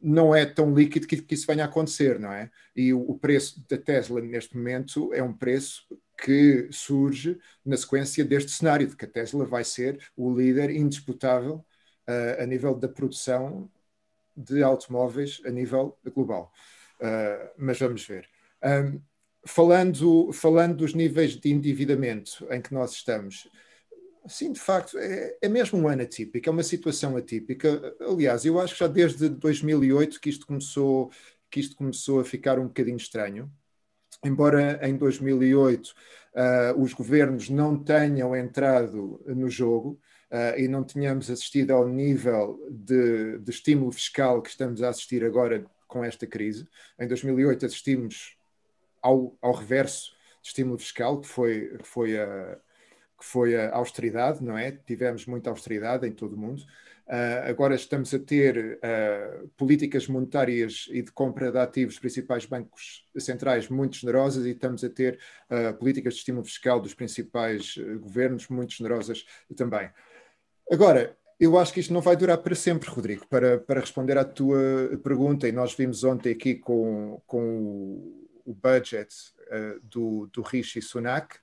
Não é tão líquido que, que isso venha a acontecer, não é? E o, o preço da Tesla neste momento é um preço que surge na sequência deste cenário, de que a Tesla vai ser o líder indisputável uh, a nível da produção de automóveis a nível global. Uh, mas vamos ver. Um, falando, falando dos níveis de endividamento em que nós estamos, sim, de facto, é, é mesmo um ano atípico, é uma situação atípica. Aliás, eu acho que já desde 2008 que isto começou, que isto começou a ficar um bocadinho estranho. Embora em 2008 uh, ah, os governos não tenham entrado no jogo, Uh, e não tenhamos assistido ao nível de, de, estímulo fiscal que estamos a assistir agora com esta crise. Em 2008 assistimos ao, ao reverso de estímulo fiscal, que foi, que foi, a, que foi a austeridade, não é? Tivemos muita austeridade em todo o mundo. Uh, agora estamos a ter uh, políticas monetárias e de compra de ativos dos principais bancos centrais muito generosas e estamos a ter uh, políticas de estímulo fiscal dos principais governos muito generosas também. Agora, eu acho que isto não vai durar para sempre, Rodrigo, para, para responder à tua pergunta, e nós vimos ontem aqui com, com o budget uh, do, do Rishi Sunak,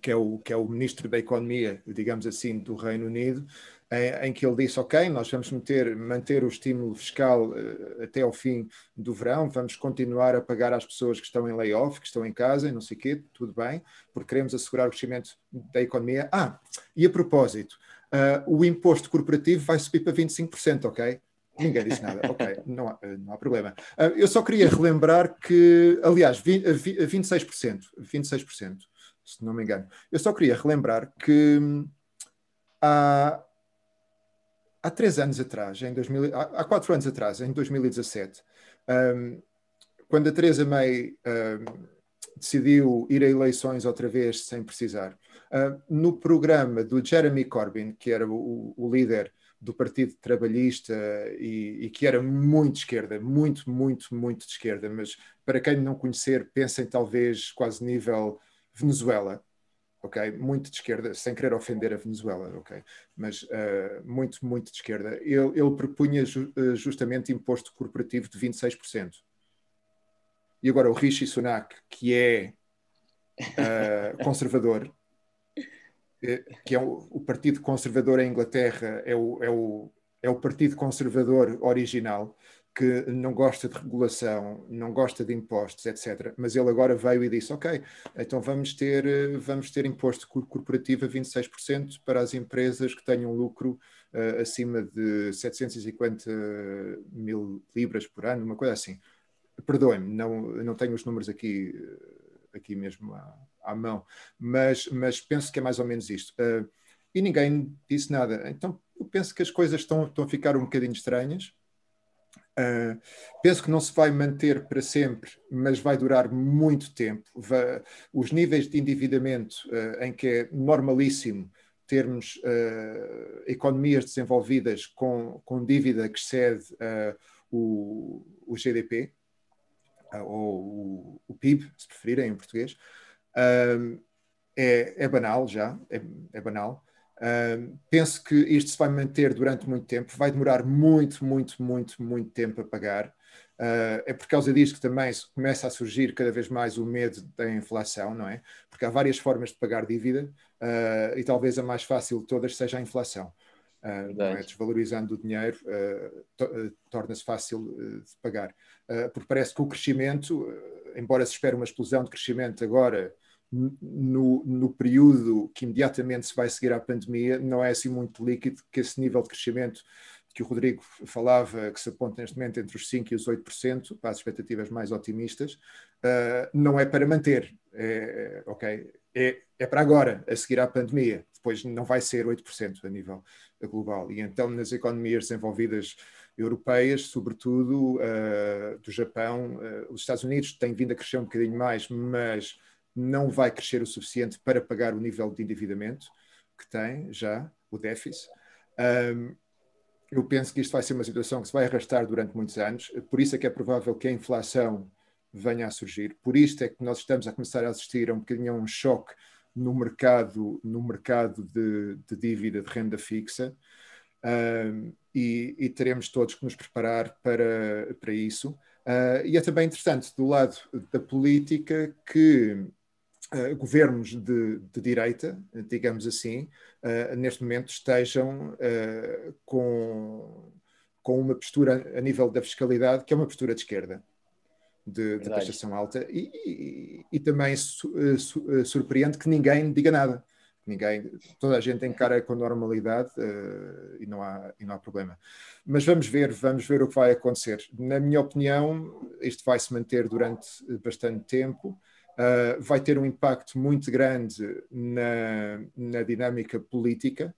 que é, o, que é o ministro da Economia, digamos assim, do Reino Unido, em, em que ele disse: Ok, nós vamos meter, manter o estímulo fiscal uh, até ao fim do verão, vamos continuar a pagar às pessoas que estão em layoff, que estão em casa e não sei o quê, tudo bem, porque queremos assegurar o crescimento da economia. Ah, e a propósito, uh, o imposto corporativo vai subir para 25%, ok? Ninguém disse nada. Ok, não há, não há problema. Uh, eu só queria relembrar que, aliás, 20, 26%, 26%, se não me engano. Eu só queria relembrar que hum, há, há três anos atrás, em 2000, há, há quatro anos atrás, em 2017, um, quando a Teresa May um, decidiu ir a eleições outra vez sem precisar, uh, no programa do Jeremy Corbyn, que era o, o líder do Partido Trabalhista e, e, que era muito esquerda, muito, muito, muito de esquerda, mas para quem não conhecer, pensem talvez quase nível Venezuela, ok? Muito de esquerda, sem querer ofender a Venezuela, ok? Mas uh, muito, muito de esquerda. Ele, ele propunha ju, uh, justamente imposto corporativo de 26%. E agora o Rishi Sunak, que é uh, (laughs) conservador, eh, que é o, o, Partido Conservador em Inglaterra, é o, é, o, é o Partido Conservador original, que não gosta de regulação, não gosta de impostos, etc. Mas ele agora veio e disse: Ok, então vamos ter, eh, vamos ter imposto corporativo a 26% para as empresas que tenham lucro uh, acima de 750 mil libras por ano, uma coisa assim. Perdoem-me, não, não tenho os números aqui, aqui mesmo à, à mão, mas, mas penso que é mais ou menos isto. Uh, e ninguém disse nada. Então, eu penso que as coisas estão, estão a ficar um bocadinho estranhas. Uh, penso que não se vai manter para sempre, mas vai durar muito tempo. Os níveis de endividamento uh, em que é normalíssimo termos uh, economias desenvolvidas com, com dívida que excede o, o, GDP, ou o, o, PIB, se preferirem em português, é, é, banal já, é, é banal. Uh, penso que isto se vai manter durante muito tempo, vai demorar muito, muito, muito, muito tempo a pagar. Uh, é por causa disso que também começa a surgir cada vez mais o medo da inflação, não é? Porque há várias formas de pagar dívida uh, e talvez a mais fácil de todas seja a inflação. Uh, é? Desvalorizando o dinheiro, to torna-se fácil de pagar. porque parece que o crescimento, embora se espere uma explosão de crescimento agora no, no, período que imediatamente se vai seguir à pandemia, não é assim muito líquido que esse nível de crescimento que o Rodrigo falava, que se aponta neste momento entre os 5% e os 8%, para as expectativas mais otimistas, uh, não é para manter. É, ok, é, é para agora, a seguir à pandemia. Depois não vai ser 8% a nível global. E então, nas economias desenvolvidas europeias, sobretudo uh, do Japão, uh, os Estados Unidos têm vindo a crescer um bocadinho mais, mas não vai crescer o suficiente para pagar o nível de endividamento que tem já, o déficit. Um, eu penso que isto vai ser uma situação que se vai arrastar durante muitos anos, por isso é que é provável que a inflação venha a surgir, por isto é que nós estamos a começar a assistir a um bocadinho a um choque no mercado, no mercado de, de dívida de renda fixa, um, e, e, teremos todos que nos preparar para, para isso. Uh, e é também interessante, do lado da política, que uh, governos de, de, direita, digamos assim, uh, neste momento estejam uh, com, com uma postura a nível da fiscalidade que é uma postura de esquerda. de, de taxação alta e, e, e também su, su, surpreende que ninguém diga nada. Ninguém, toda a gente encara com normalidade e, não há, e não há problema. Mas vamos ver, vamos ver o que vai acontecer. Na minha opinião, isto vai se manter durante bastante tempo. Uh, vai ter um impacto muito grande na, na dinâmica política.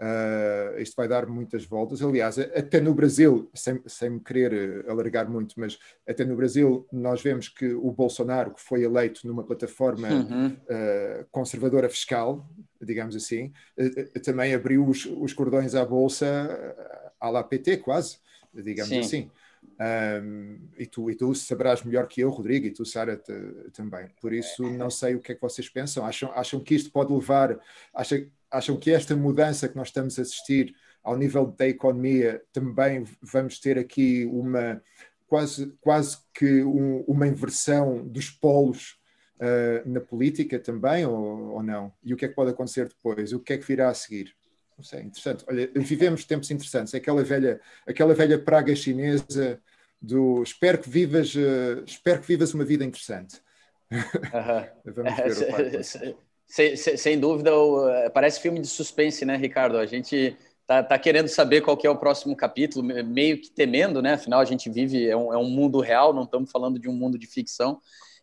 Uh, isto vai dar muitas voltas. Aliás, até no Brasil, sem, sem me querer alargar muito, mas até no Brasil nós vemos que o Bolsonaro, que foi eleito numa plataforma uhum. uh, conservadora fiscal, digamos assim, uh, também abriu os, os, cordões à Bolsa à la PT, quase, digamos Sim. assim. Um, e, tu, e tu saberás melhor que eu, Rodrigo, e tu, Sara, também. Por isso, não sei o que é que vocês pensam. Acham, acham que isto pode levar. Acham, acham que esta mudança que nós estamos a assistir ao nível da economia também vamos ter aqui uma quase, quase que um, uma inversão dos polos uh, na política também, ou, ou não? E o que é que pode acontecer depois? O que é que virá a seguir? Não sei, interessante. Olha, vivemos tempos interessantes. Aquela velha, aquela velha praga chinesa do espero que vivas, uh, espero que vivas uma vida interessante. Uh (laughs) -huh.
Vamos ver o (laughs) sem, sem, sem, dúvida, eh, parece filme de suspense, né, Ricardo? A gente tá, tá, querendo saber qual que é o próximo capítulo, meio que temendo, né? Afinal, a gente vive, é um, é um mundo real, não estamos falando de um mundo de ficção.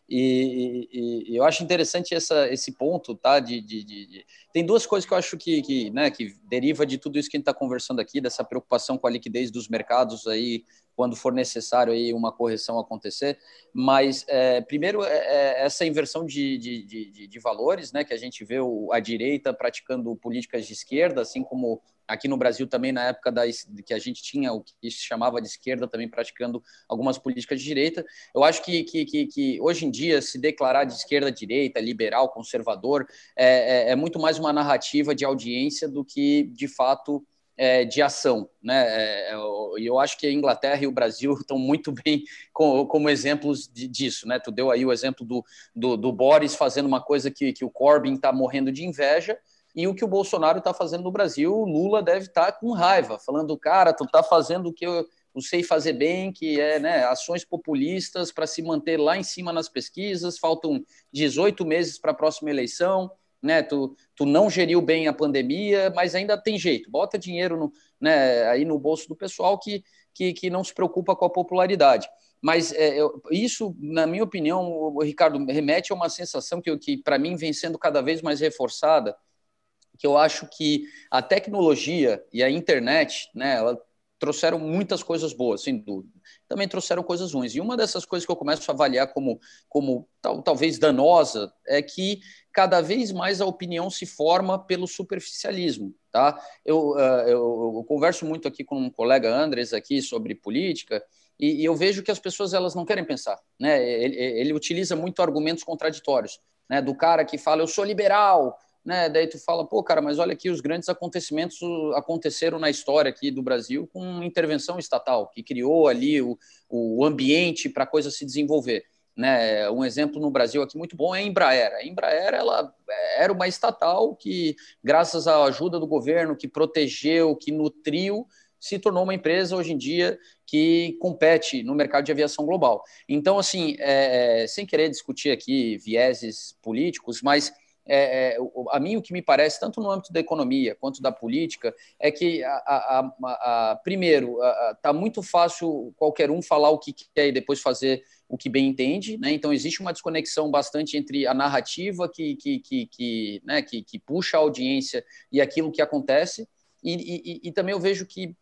E, e, e, eu acho interessante essa, esse ponto, tá? De, de, de, tem duas coisas que eu acho que, que, né, que deriva de tudo isso que a gente está conversando aqui, dessa preocupação com a liquidez dos mercados aí, quando for necessário aí uma correção acontecer. Mas é, primeiro é, é essa inversão de, de, de, valores, né? Que a gente vê o, a direita praticando políticas de esquerda, assim como aqui no Brasil também na época da, que a gente tinha o que se chamava de esquerda também praticando algumas políticas de direita. Eu acho que, que, que, que hoje em dia se declarar de esquerda, direita, liberal, conservador é, é, é muito mais uma narrativa de audiência do que de fato é, de ação, né? É, é, e eu acho que a Inglaterra e o Brasil (laughs) estão muito bem com, como exemplos de, disso, né? Tu deu aí o exemplo do, do, do Boris fazendo uma coisa que, que o Corbyn está morrendo de inveja, e o que o Bolsonaro está fazendo no Brasil, o Lula deve estar tá com raiva, falando, cara, tu está fazendo o que eu, eu, sei fazer bem, que é né, ações populistas para se manter lá em cima nas pesquisas, faltam 18 meses para a próxima eleição, né? Tu, tu não geriu bem a pandemia, mas ainda tem jeito, bota dinheiro no, né, aí no bolso do pessoal que, que, que não se preocupa com a popularidade. Mas é, eu, isso, na minha opinião, Ricardo, remete a uma sensação que, que para mim, vem sendo cada vez mais reforçada, que eu acho que a tecnologia e a internet, né, ela trouxeram muitas coisas boas, sem dúvida. Também trouxeram coisas ruins. E uma dessas coisas que eu começo a avaliar como, como tal, talvez danosa é que cada vez mais a opinião se forma pelo superficialismo. Tá? Eu, uh, eu, eu converso muito aqui com um colega Andres aqui sobre política e, e, eu vejo que as pessoas elas não querem pensar. Né? Ele, ele utiliza muito argumentos contraditórios. Né? Do cara que fala, eu sou liberal, né? Daí tu fala, pô, cara, mas olha aqui, os grandes acontecimentos aconteceram na história aqui do Brasil com intervenção estatal, que criou ali o, o ambiente para a coisa se desenvolver. Né? Um exemplo no Brasil aqui muito bom é a Embraer. A Embraer ela era uma estatal que, graças à ajuda do governo, que protegeu, que nutriu, se tornou uma empresa hoje em dia que compete no mercado de aviação global. Então, assim, é, é sem querer discutir aqui vieses políticos, mas é, é, a mim o que me parece, tanto no âmbito da economia quanto da política, é que, a, a, a, primeiro, está muito fácil qualquer um falar o que quer e depois fazer o que bem entende, né? então existe uma desconexão bastante entre a narrativa que, que, que, que, né, que, que puxa a audiência e aquilo que acontece, e, e, e também eu vejo que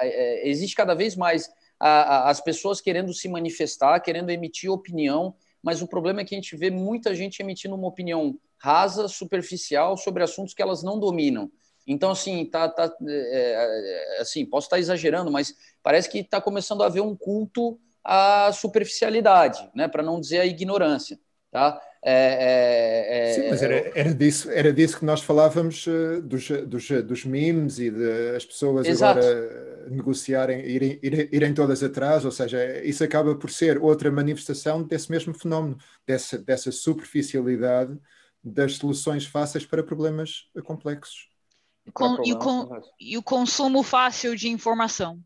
é, existe cada vez mais as pessoas querendo se manifestar, querendo emitir opinião, mas o problema é que a gente vê muita gente emitindo uma opinião rasa, superficial sobre assuntos que elas não dominam. Então, assim, tá, tá é, é assim, posso estar exagerando, mas parece que está começando a haver um culto à superficialidade, né, para não dizer a ignorância, tá?
É, é, é, Sim, mas era, era, disso, era disso que nós falávamos uh, dos, dos, dos memes e das pessoas Exato. agora negociarem, irem, irem, irem, todas atrás, ou seja, isso acaba por ser outra manifestação desse mesmo fenómeno, dessa, dessa superficialidade das soluções fáceis para problemas complexos.
Com, e, o, com, e o consumo fácil de informação.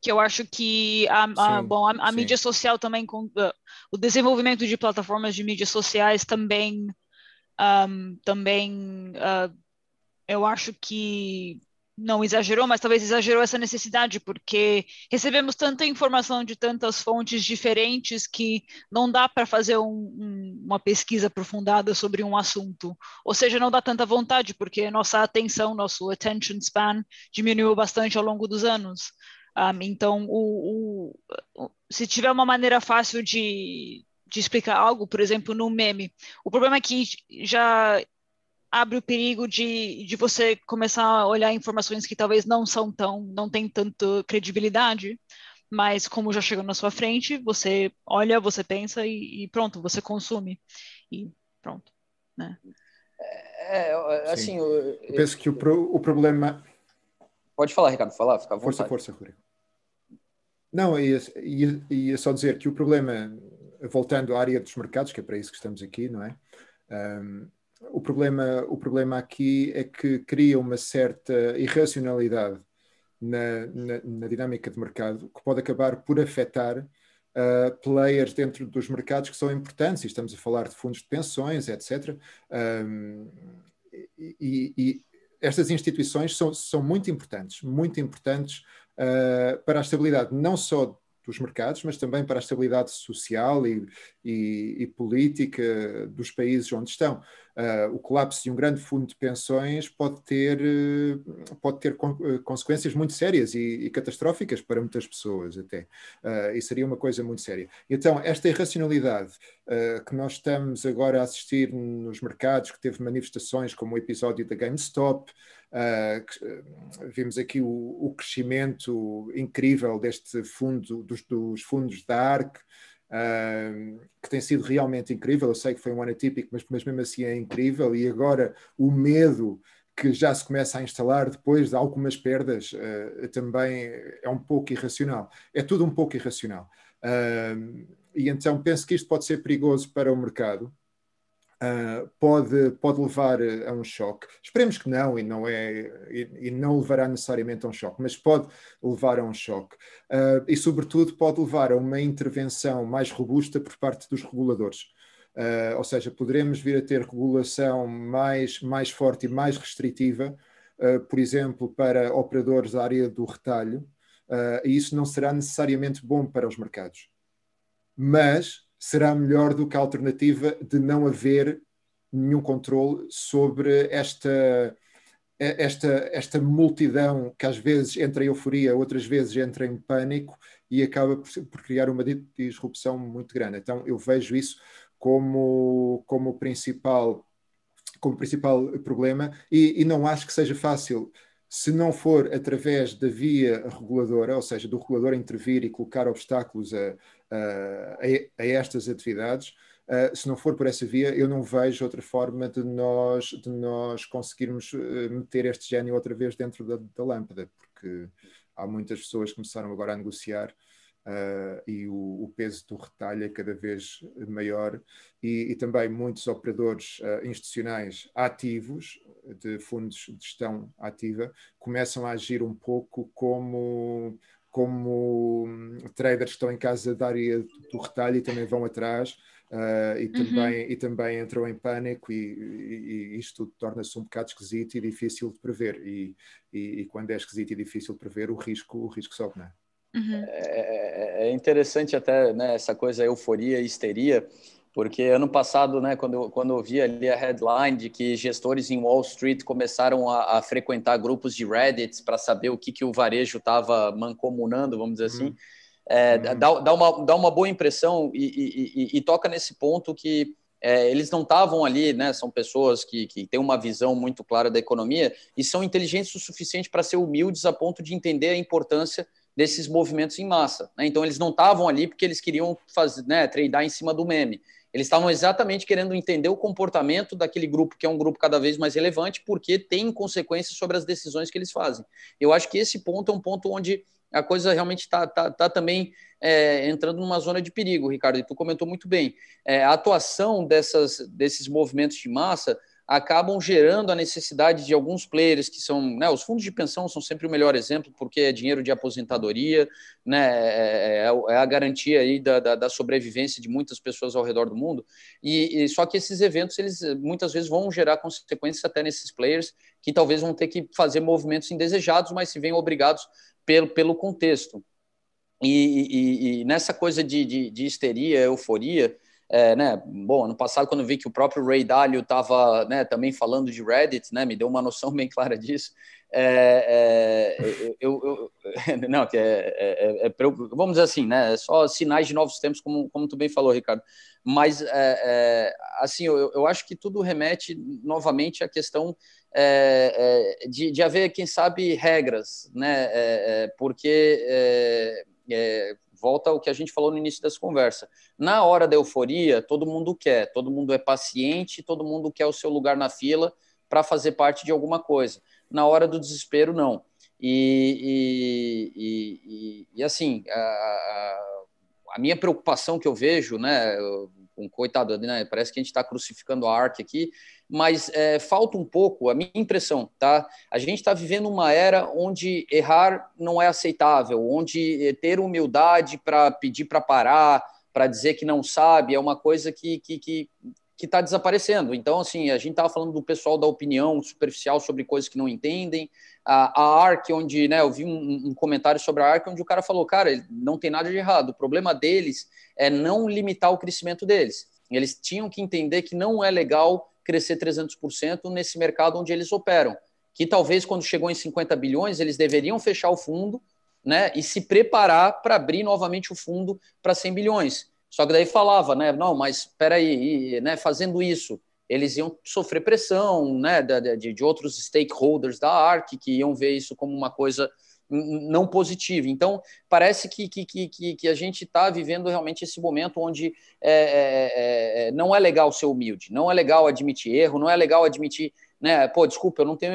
Que eu acho que a, a sim, bom, a, a mídia social também, com, uh, o desenvolvimento de plataformas de mídias sociais também, um, também uh, eu acho que não exagerou, mas talvez exagerou essa necessidade, porque recebemos tanta informação de tantas fontes diferentes que não dá para fazer um, um, uma pesquisa aprofundada sobre um assunto. Ou seja, não dá tanta vontade, porque nossa atenção, nosso attention span diminuiu bastante ao longo dos anos. Um, então, o, o, se tiver uma maneira fácil de, de explicar algo, por exemplo, no meme, o problema é que já abre o perigo de, de você começar a olhar informações que talvez não são tão, não tem tanta credibilidade, mas como já chegou na sua frente, você olha, você pensa e, e pronto, você consome e pronto, né?
É, é assim, eu,
eu, penso que o, pro, o problema.
Pode falar, Ricardo, falar, fica à
Força, força, Rui. Não, ia, ia, ia só dizer que o problema, voltando à área dos mercados, que é para isso que estamos aqui, não é? Um, o problema, o problema aqui é que cria uma certa irracionalidade na, na, na dinâmica de mercado que pode acabar por afetar uh, players dentro dos mercados que são importantes, e estamos a falar de fundos de pensões, etc. Um, e, e, estas instituições são, são muito importantes, muito importantes uh, para a estabilidade não só dos mercados, mas também para a estabilidade social e, e, e política dos países onde estão. Uh, o colapso de um grande fundo de pensões pode ter, uh, pode ter con uh, consequências muito sérias e, e, catastróficas para muitas pessoas até. e seria uma coisa muito séria. Então, esta irracionalidade que nós estamos agora a assistir nos mercados, que teve manifestações como o episódio da GameStop, Uh, vimos aqui o, o, crescimento incrível deste fundo, dos, dos fundos da ARC, uh, que tem sido realmente incrível. Eu sei que foi um ano atípico, mas, mas mesmo assim é incrível. E agora o medo que já se começa a instalar depois de algumas perdas uh, também é um pouco irracional. É tudo um pouco irracional. e então penso que isto pode ser perigoso para o mercado uh, pode, pode levar a um choque. Esperemos que não, e não, é, e, e, não levará necessariamente a um choque, mas pode levar a um choque. Uh, e, sobretudo, pode levar a uma intervenção mais robusta por parte dos reguladores. Uh, ou seja, poderemos vir a ter regulação mais, mais forte e mais restritiva, por exemplo, para operadores da área do retalho, e isso não será necessariamente bom para os mercados. Mas será melhor do que a alternativa de não haver nenhum controle sobre esta, esta, esta multidão que às vezes entra em euforia, outras vezes entra em pânico e acaba por, por criar uma disrupção muito grande. Então eu vejo isso como, como principal como principal problema e, e não acho que seja fácil se não for através da via reguladora, ou seja, do regulador intervir e colocar obstáculos a, a, a estas atividades, uh, se não for por essa via, eu não vejo outra forma de nós, de nós conseguirmos uh, meter este gênio outra vez dentro da, da, lâmpada, porque há muitas pessoas que começaram agora a negociar Uh, e o, o, peso do retalho é cada vez maior. E, e também muitos operadores uh, institucionais ativos de fundos de gestão ativa começam a agir um pouco como como hum, traders que estão em casa da área do retalho e também vão atrás uh, e, uhum. também, e também entram em pânico e, e, e isto torna-se um bocado esquisito e difícil de prever e, e, quando é esquisito e difícil de prever o risco, o risco sobe, não é?
Uhum. É, é, é, interessante até né, essa coisa euforia e histeria, porque ano passado, né, quando, quando eu vi ali a headline de que gestores em Wall Street começaram a, a frequentar grupos de Reddit para saber o que, que o varejo estava mancomunando, vamos dizer assim, uhum. É, uhum. dá, dá, uma, dá uma boa impressão e, e, e, e toca nesse ponto que é, eles não estavam ali, né? São pessoas que, que têm uma visão muito clara da economia e são inteligentes o suficiente para ser humildes a ponto de entender a importância desses movimentos em massa. Né? Então, eles não estavam ali porque eles queriam fazer, né, tradar em cima do meme. Eles estavam exatamente querendo entender o comportamento daquele grupo, que é um grupo cada vez mais relevante, porque tem consequências sobre as decisões que eles fazem. Eu acho que esse ponto é um ponto onde a coisa realmente está tá, tá também é, entrando numa zona de perigo, Ricardo, e tu comentou muito bem. É, a atuação dessas, desses movimentos de massa acabam gerando a necessidade de alguns players que são, né, os fundos de pensão são sempre o melhor exemplo, porque é dinheiro de aposentadoria, né, é, é, é a garantia aí da, da, da, sobrevivência de muitas pessoas ao redor do mundo, e, e, só que esses eventos, eles muitas vezes vão gerar consequências até nesses players, que talvez vão ter que fazer movimentos indesejados, mas se veem obrigados pelo, pelo contexto. E, e, e nessa coisa de, de, de histeria, euforia, é, né, bom, ano passado, quando vi que o próprio Ray Dalio estava né, também falando de Reddit, né, me deu uma noção (laughs) bem clara disso. É, é, eu, eu, (laughs) não, que é, é, é, vamos dizer assim, né, é só sinais de novos tempos, como, como tu bem falou, Ricardo. Mas, é, assim, eu, eu acho que tudo remete novamente à questão de, de haver, quem sabe, regras, né, porque volta ao que a gente falou no início dessa conversa. Na hora da euforia, todo mundo quer, todo mundo é paciente, todo mundo quer o seu lugar na fila para fazer parte de alguma coisa. Na hora do desespero, não. E, e, e, e assim, a, a, minha preocupação que eu vejo, né, um coitado, né, parece que a gente está crucificando a Ark aqui, mas é, falta um pouco, a minha impressão, tá? A gente está vivendo uma era onde errar não é aceitável, onde ter humildade para pedir para parar, para dizer que não sabe, é uma coisa que que que está desaparecendo. Então, assim, a gente estava falando do pessoal da opinião superficial sobre coisas que não entendem. A, a ARC, onde, né, eu vi um, um comentário sobre a ARC, onde o cara falou, cara, não tem nada de errado, o problema deles é não limitar o crescimento deles. Eles tinham que entender que não é legal crescer 300% nesse mercado onde eles operam. Que talvez quando chegou em 50 bilhões, eles deveriam fechar o fundo né, e se preparar para abrir novamente o fundo para 100 bilhões. Só que daí falava, né, não, mas espera aí, né, fazendo isso, eles iam sofrer pressão né, de, de outros stakeholders da ARC, que iam ver isso como uma coisa não positiva. Então, parece que, que, que, que a gente está vivendo realmente esse momento onde é, é, é, não é legal ser humilde, não é legal admitir erro, não é legal admitir, né? Pô, desculpa, eu não tenho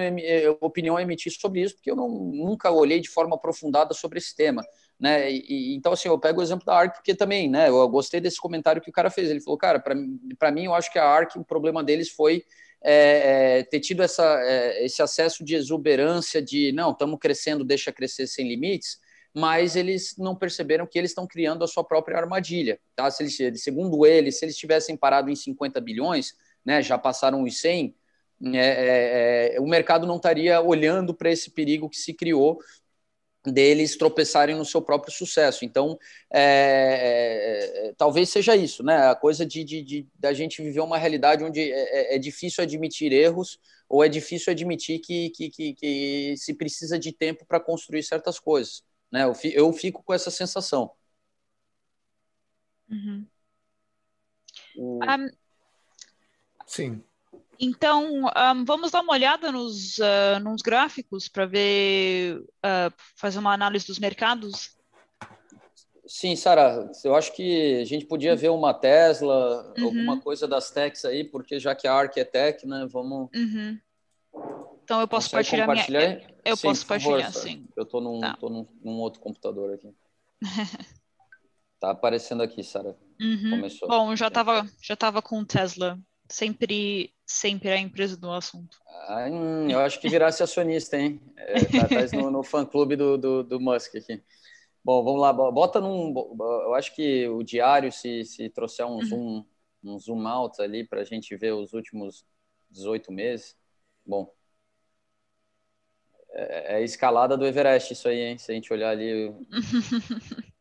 opinião a emitir sobre isso, porque eu não, nunca olhei de forma aprofundada sobre esse tema. Né? E, então, assim, eu pego o exemplo da ARC, porque também, né, eu gostei desse comentário que o cara fez. Ele falou, cara, para mim, eu acho que a ARC, o problema deles foi é, é, ter tido essa, é, esse acesso de exuberância de não, estamos crescendo, deixa crescer sem limites, mas eles não perceberam que eles estão criando a sua própria armadilha. Tá? Se eles, segundo eles, se eles tivessem parado em 50 bilhões, né, já passaram os 100, é, é, é, o mercado não estaria olhando para esse perigo que se criou deles tropeçarem no seu próprio sucesso. Então, é, é, é, talvez seja isso, né? A coisa de, de, de, da gente viver uma realidade onde é, é, é difícil admitir erros ou é difícil admitir que, que, que, que se precisa de tempo para construir certas coisas. Né? Eu, eu fico com essa sensação.
Uhum. O... Um...
Sim.
Então, um, vamos dar uma olhada nos, uh, nos gráficos para ver, uh, fazer uma análise dos mercados.
Sim, Sara, eu acho que a gente podia ver uma Tesla, uhum. alguma coisa das techs aí, porque já que a ARC é tech, né, vamos...
Uhum. Então eu posso partilhar minha... Eu, sim, posso partilhar, favor, sim.
Eu estou num, tá. num, num, outro computador aqui. (laughs) tá aparecendo aqui, Sara.
Uhum. Começou. Bom, já estava já tava com Tesla sempre, sempre a empresa do assunto.
Ah, hum, eu acho que virasse acionista, hein? É, tá, tá no, no fã-clube do, do, do, Musk aqui. Bom, vamos lá, bota num... Eu acho que o diário, se, se trouxer um uhum. zoom, um zoom out ali para a gente ver os últimos 18 meses, bom, é, é a escalada do Everest isso aí, hein? Se a gente olhar ali... (laughs)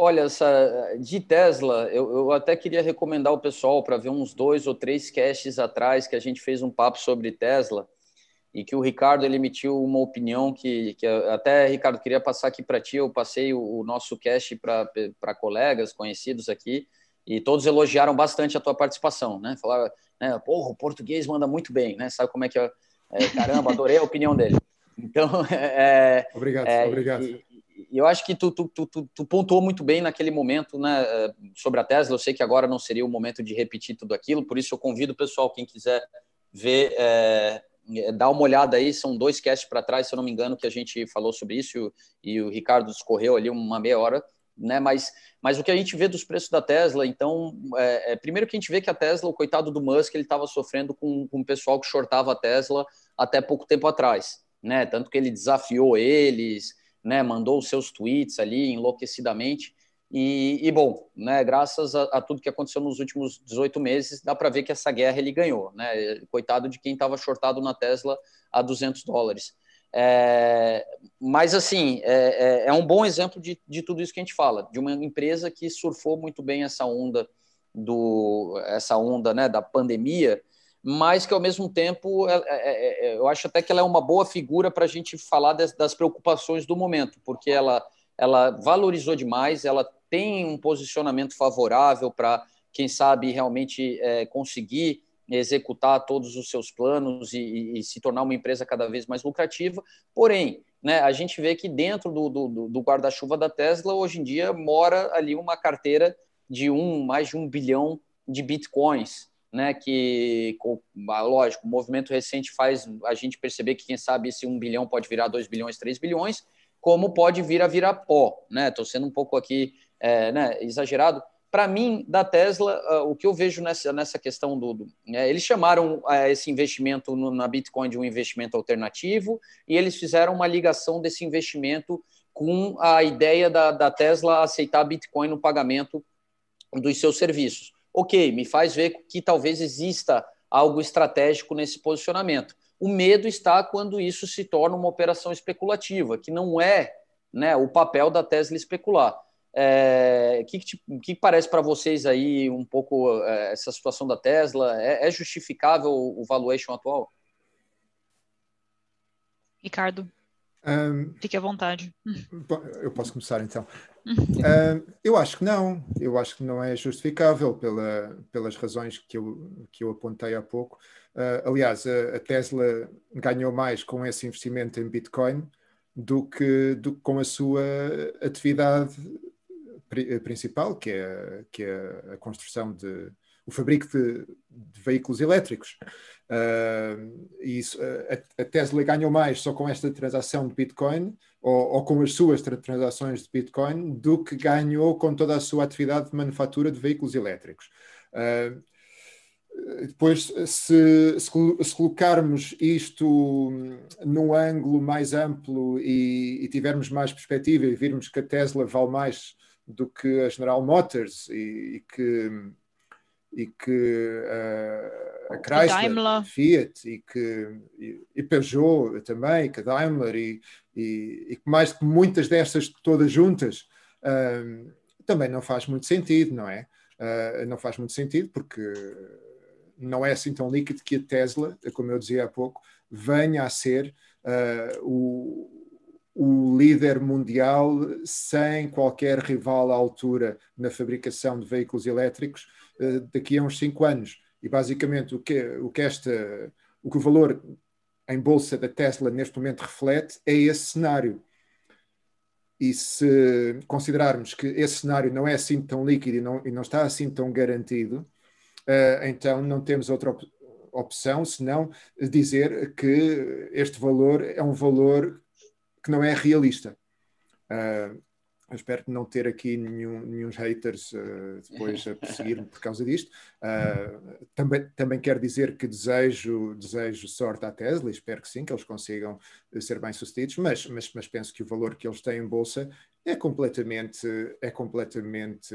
olha, essa, de Tesla, eu, eu, até queria recomendar o pessoal para ver uns dois ou três casts atrás que a gente fez um papo sobre Tesla e que o Ricardo ele emitiu uma opinião que, que até, Ricardo, queria passar aqui para ti. Eu passei o, o nosso cast para colegas conhecidos aqui e todos elogiaram bastante a tua participação, né? Falaram, né, porra, o português manda muito bem, né? Sabe como é que é? é caramba, adorei a opinião dele. Então, (laughs) é,
obrigado, é, obrigado.
E, eu acho que tu, tu, tu, tu, pontuou muito bem naquele momento né, eh, sobre a Tesla. Eu sei que agora não seria o momento de repetir tudo aquilo, por isso eu convido o pessoal, quem quiser ver, é, dá uma olhada aí. São dois casts para trás, se eu não me engano, que a gente falou sobre isso e o Ricardo discorreu ali uma meia hora né? Mas, mas o que a gente vê dos preços da Tesla, então, é, é, primeiro que a gente vê que a Tesla, o coitado do Musk, ele estava sofrendo com, com o pessoal que shortava a Tesla até pouco tempo atrás, né? Tanto que ele desafiou eles, né? Mandou os seus tweets ali enlouquecidamente. E, e bom, né? Graças a, a, tudo que aconteceu nos últimos 18 meses, dá para ver que essa guerra ele ganhou, né? Coitado de quem estava shortado na Tesla a 200 dólares. É, mas, assim, é, é, é, um bom exemplo de, de tudo isso que a gente fala, de uma empresa que surfou muito bem essa onda do essa onda né, da pandemia, mas que ao mesmo tempo é, é, é, eu acho até que ela é uma boa figura para a gente falar das, das, preocupações do momento, porque ela, ela valorizou demais, ela tem um posicionamento favorável para, quem sabe, realmente conseguir executar todos os seus planos e, e, se tornar uma empresa cada vez mais lucrativa. Porém, né, a gente vê que dentro do, do, do guarda-chuva da Tesla, hoje em dia, mora ali uma carteira de um, mais de um bilhão de bitcoins, né, que, lógico, o movimento recente faz a gente perceber que, quem sabe, esse um bilhão pode virar dois bilhões, três bilhões, como pode vir a virar pó, né? Estou sendo um pouco aqui é, né, exagerado, para mim, da Tesla, uh, o que eu vejo nessa, nessa questão do. do né, eles chamaram uh, esse investimento no, na Bitcoin de um investimento alternativo e eles fizeram uma ligação desse investimento com a ideia da, da Tesla aceitar Bitcoin no pagamento dos seus serviços. Ok, me faz ver que talvez exista algo estratégico nesse posicionamento. O medo está quando isso se torna uma operação especulativa, que não é né, o papel da Tesla especular. É, o que, que, que, parece para vocês aí um pouco é, essa situação da Tesla? É, é, justificável o valuation atual?
Ricardo, um, fique à vontade.
Eu posso começar então. um, eu acho que não. Eu acho que não é justificável pela, pelas razões que eu, que eu apontei há pouco. Uh, aliás, a, a Tesla ganhou mais com esse investimento em Bitcoin do que, do com a sua atividade eh, principal, que é, que é a construção de o fabrico de, de veículos elétricos. Uh, isso, a, a, Tesla ganhou mais só com esta transação de Bitcoin ou, ou, com as suas transações de Bitcoin do que ganhou com toda a sua atividade de manufatura de veículos elétricos. Uh, depois, se, se, se, colocarmos isto num ângulo mais amplo e, e tivermos mais perspectiva e virmos que a Tesla vale mais do que a General Motors e, e que e que uh, a Chrysler, Fiat e que e, e, Peugeot também, que a Daimler e, e, e que mais que muitas destas todas juntas uh, também não faz muito sentido, não é? Uh, não faz muito sentido porque não é assim tão líquido que a Tesla, como eu dizia há pouco, venha a ser o o líder mundial sem qualquer rival à altura na fabricação de veículos elétricos uh, daqui a uns cinco anos. E basicamente o que, o que esta, o que o valor em bolsa da Tesla neste momento reflete é esse cenário. E se considerarmos que esse cenário não é assim tão líquido e não, e não está assim tão garantido, uh, então não temos outra op opção senão dizer que este valor é um valor que não é realista. Uh, eu espero não ter aqui nenhum, nenhum haters uh, depois a perseguir-me por causa disto. Uh, também, também quero dizer que desejo, desejo sorte à Tesla espero que sim, que eles consigam ser bem-sucedidos, mas, mas, mas penso que o valor que eles têm em bolsa é completamente, é completamente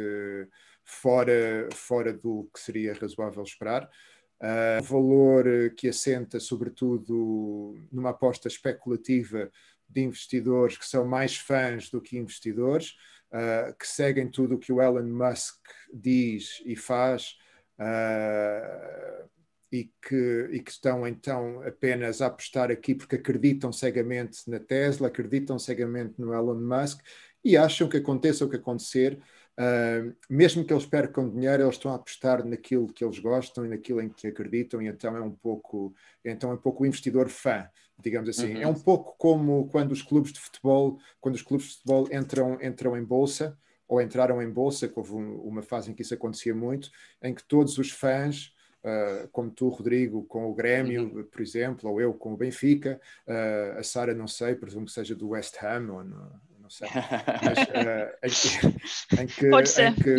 fora, fora do que seria razoável esperar. Uh, valor que assenta, sobretudo, numa aposta especulativa de investidores que são mais fãs do que investidores, uh, que seguem tudo o que o Elon Musk diz e faz uh, e, que, e que estão então apenas a apostar aqui porque acreditam cegamente na Tesla, acreditam cegamente no Elon Musk e acham que aconteça o que acontecer, Uh, mesmo que eles percam dinheiro, eles estão a apostar naquilo que eles gostam e naquilo em que acreditam, e então é um pouco, então é um pouco o investidor fã, digamos assim. Uhum. É um pouco como quando os clubes de futebol, quando os clubes de futebol entram, entram em bolsa ou entraram em bolsa, que houve uma fase em que isso acontecia muito, em que todos os fãs Uh, como tu, Rodrigo, com o Grêmio, uhum. por exemplo, ou eu com o Benfica, uh, a Sara, não sei, presumo que seja do West Ham, ou no, não sei. Mas, uh, em, (laughs) em, que, Pode ser. Em que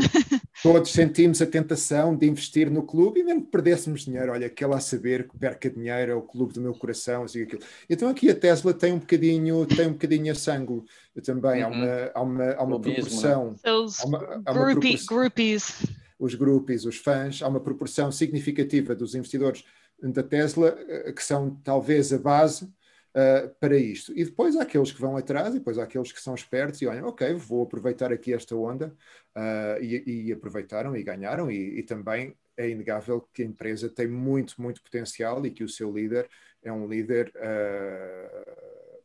todos sentimos a tentação de investir no clube e mesmo que perdêssemos dinheiro, olha, aquele a saber que perca dinheiro é o clube do meu coração, assim, aquilo. Então aqui a Tesla tem um bocadinho, tem um bocadinho esse ângulo também, uhum. há uma, há uma, há uma proporção. Né?
Há uma, há uma groupie, proporção, groupies.
Os groupies, os fãs, há uma proporção significativa dos investidores da Tesla eh, que são talvez a base uh, para isto. E depois há aqueles que vão atrás, e depois há aqueles que são espertos e olham, ok, vou aproveitar aqui esta onda, uh, e, e, aproveitaram e ganharam, e, e, também é inegável que a empresa tem muito, muito potencial e que o seu líder é um líder uh,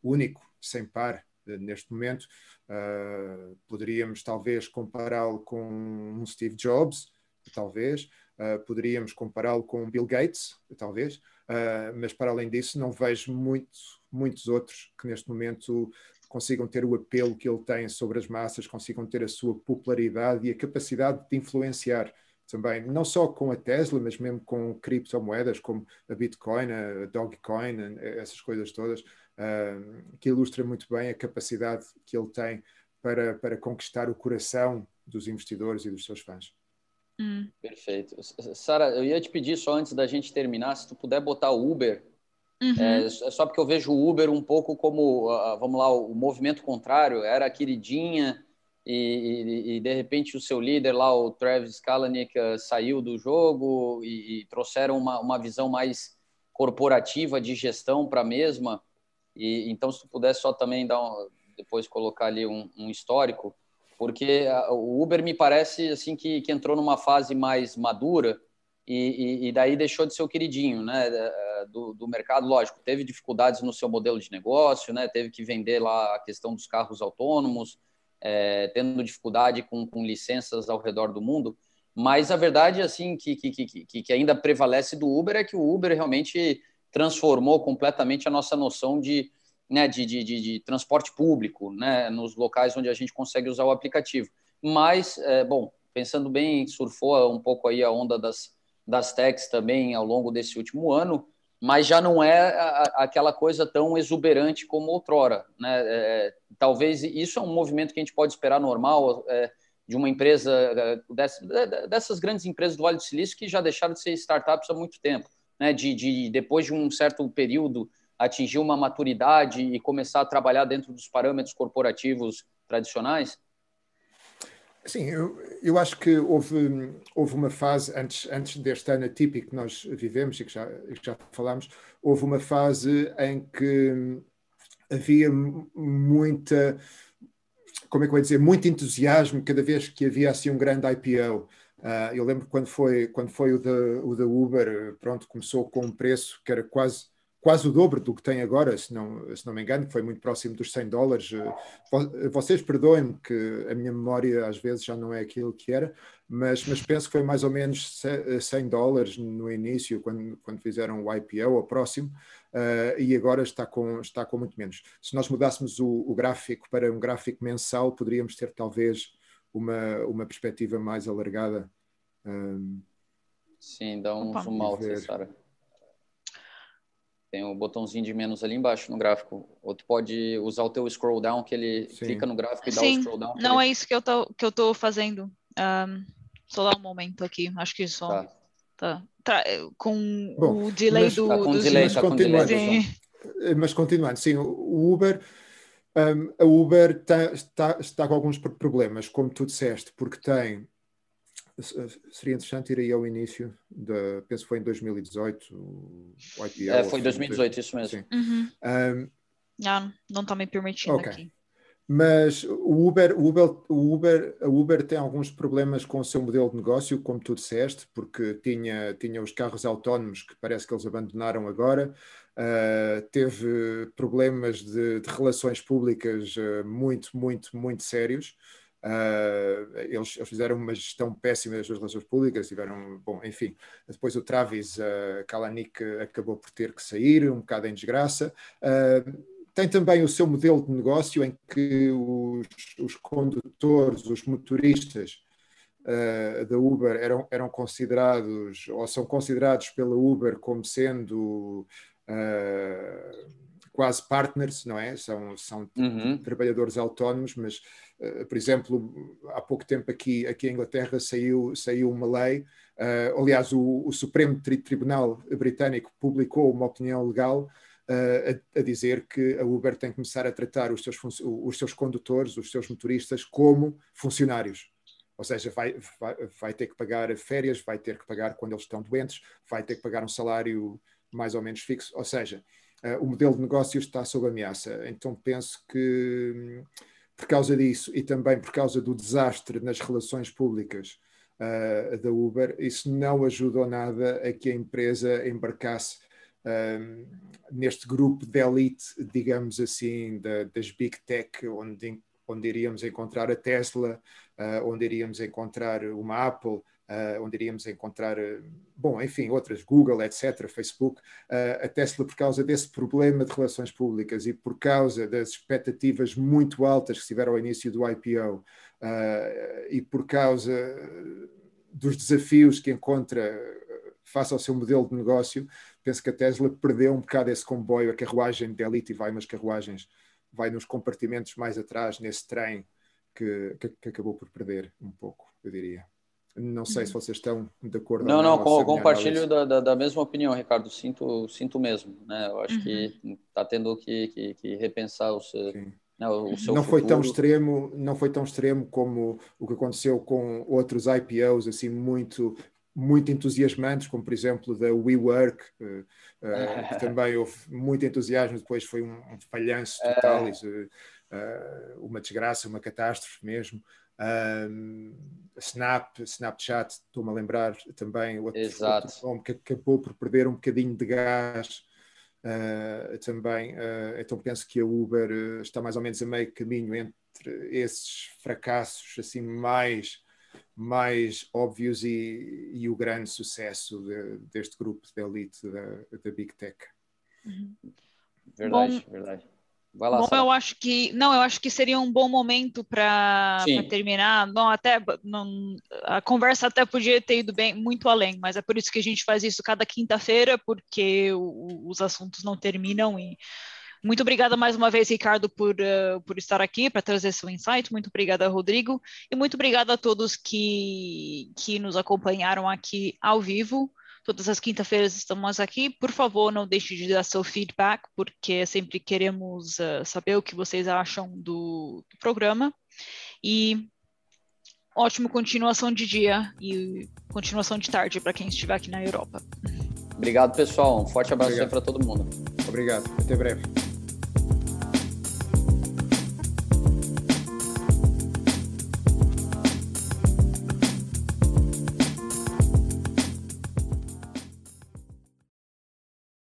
único, sem par neste momento. poderíamos talvez compará-lo com um Steve Jobs, talvez, poderíamos compará-lo com Bill Gates, talvez, uh, mas para além disso não vejo muito, muitos outros que neste momento consigam ter o apelo que ele tem sobre as massas, consigam ter a sua popularidade e a capacidade de influenciar também, não só com a Tesla, mas mesmo com criptomoedas como a Bitcoin, a Dogecoin, essas coisas todas, uh, que ilustra muito bem a capacidade que ele tem para, para conquistar o coração dos investidores e dos seus fãs.
Hum. Perfeito. Sara, eu ia te pedir só antes da gente terminar, se tu puder botar o Uber. Uhum. É, é, só porque eu vejo o Uber um pouco como, uh, vamos lá, o movimento contrário. Era a queridinha e, e, e, de repente o seu líder lá, o Travis Kalanick, uh, saiu do jogo e, e trouxeram uma, uma visão mais corporativa de gestão para a mesma. E então, se tu puder só também dar um, depois colocar ali um, um histórico porque o Uber me parece assim que, que entrou numa fase mais madura e, e, e, daí deixou de ser o queridinho né, do, do, mercado. Lógico, teve dificuldades no seu modelo de negócio, né, teve que vender lá a questão dos carros autônomos, é, tendo dificuldade com, com, licenças ao redor do mundo. Mas a verdade assim que, que, que, que ainda prevalece do Uber é que o Uber realmente transformou completamente a nossa noção de, né, de, de, de, de, transporte público, né, nos locais onde a gente consegue usar o aplicativo. Mas, é, bom, pensando bem, surfou um pouco aí a onda das, das techs também ao longo desse último ano, mas já não é aquela coisa tão exuberante como outrora. Né? É, talvez isso é um movimento que a gente pode esperar normal é, de uma empresa, é, dessas, dessas grandes empresas do Vale do Silício que já deixaram de ser startups há muito tempo. Né? De, de, depois de um certo período atingir uma maturidade e começar a trabalhar dentro dos parâmetros corporativos tradicionais?
Sim, eu, eu acho que houve, houve uma fase, antes, antes deste ano atípico que nós vivemos e que já, que já falámos, houve uma fase em que havia muita, como é que eu ia dizer, muito entusiasmo cada vez que havia assim um grande IPO. Uh, ah, eu lembro quando foi, quando foi o da, o da Uber, pronto, começou com um preço que era quase quase o dobro do que tem agora, se não, se não me engano, que foi muito próximo dos 100 dólares. Eh, vocês perdoem-me que a minha memória às vezes já não é aquilo que era, mas, mas penso que foi mais ou menos 100 dólares no início, quando, quando fizeram o IPO, ou próximo, uh, e agora está com, está com muito menos. Se nós mudássemos o, o gráfico para um gráfico mensal, poderíamos ter talvez uma, uma perspectiva mais alargada. Um,
eh, Sim, dá um zoom out, Sara. Tem o um botãozinho de menos ali embaixo no gráfico. Ou tu pode usar o teu scroll down, que ele Sim. clica no gráfico e dá Sim, o scroll down.
Não ele... é isso que eu tô, que eu tô fazendo. Um, só dá um momento aqui. Acho que só. Tá. tá. tá com Bom, o delay mas, do. Tá
com
do...
delay, mas, tá continuando, delay. Eh, mas continuando, sim, o Uber. Um, a Uber tá, está, está com alguns problemas, como tu disseste, porque tem seria interessante ir aí ao início, da, penso que foi em 2018, o
IPO. É, foi em 2018, isso mesmo.
Uhum. Um, não, não está me permitindo okay. aqui.
Mas o Uber, o Uber, o Uber, a Uber tem alguns problemas com o seu modelo de negócio, como tu disseste, porque tinha, tinha os carros autónomos que parece que eles abandonaram agora, uh, teve problemas de, de relações públicas uh, muito, muito, muito sérios. Uh, eles, eles, fizeram uma gestão péssima das suas relações públicas, tiveram, bom, enfim, depois o Travis uh, Kalanick acabou por ter que sair, um bocado em desgraça. Uh, tem também o seu modelo de negócio em que os, os condutores, os motoristas uh, da Uber eram, eram considerados, ou são considerados pela Uber como sendo quase partners, não é? São, são uhum. trabalhadores autónomos, mas, uh, por exemplo, há pouco tempo aqui, aqui em Inglaterra saiu, saiu uma lei, uh, aliás, o, o Supremo Tribunal Britânico publicou uma opinião legal a, a, dizer que a Uber tem que começar a tratar os seus, os seus condutores, os seus motoristas, como funcionários. Ou seja, vai, vai, vai, ter que pagar férias, vai ter que pagar quando eles estão doentes, vai ter que pagar um salário mais ou menos fixo. Ou seja, o modelo de negócios está sob ameaça. Então penso que, por causa disso e também por causa do desastre nas relações públicas uh, da Uber, isso não ajudou nada a que a empresa embarcasse um, neste grupo de elite, digamos assim, da, das big tech, onde, onde iríamos encontrar a Tesla, uh, onde iríamos encontrar uma Apple, uh, onde iríamos encontrar, uh, bom, enfim, outras, Google, etc., Facebook. a Tesla, por causa desse problema de relações públicas e por causa das expectativas muito altas que tiveram ao início do IPO e por causa dos desafios que encontra face ao seu modelo de negócio, penso que a Tesla perdeu um bocado esse comboio, a carruagem de elite e vai umas carruagens, vai nos compartimentos mais atrás, nesse trem que, que acabou por perder um pouco, eu diria. Não sei se vocês estão de acordo.
Não, não, com, compartilho da, da, da, mesma opinião, Ricardo. Sinto, sinto mesmo. Né? Eu acho uhum. que está tendo que, que, que, repensar o seu, né, o seu
não
futuro.
foi tão extremo, não foi tão extremo como o que aconteceu com outros IPOs assim muito muito entusiasmantes, como por exemplo da WeWork, uh, uh, (laughs) que também houve muito entusiasmo, depois foi um, um falhanço total, uh, uma desgraça, uma catástrofe mesmo. Snap, Snapchat, estou-me a lembrar também, outro, outro nome que acabou por perder um bocadinho de gás também. então penso que a Uber está mais ou menos a meio caminho entre esses fracassos assim mais mais óbvios e, e o grande sucesso de, deste grupo de elite da, da Big Tech.
Uhum. Verdade, bom, verdade.
Vai lá, bom, eu acho que não, eu acho que seria um bom momento para terminar. Não, até não, a conversa até podia ter ido bem muito além, mas é por isso que a gente faz isso cada quinta-feira, porque o, os assuntos não terminam e muito obrigada mais uma vez, Ricardo, por, uh, por estar aqui, para trazer seu insight. Muito obrigada, Rodrigo. E muito obrigada a todos que, que nos acompanharam aqui ao vivo. Todas as quinta-feiras estamos aqui. Por favor, não deixe de dar seu feedback, porque sempre queremos uh, saber o que vocês acham do, do programa. E ótima continuação de dia e continuação de tarde para quem estiver aqui na Europa.
Obrigado, pessoal. Um forte abraço para todo mundo.
Obrigado. Até breve.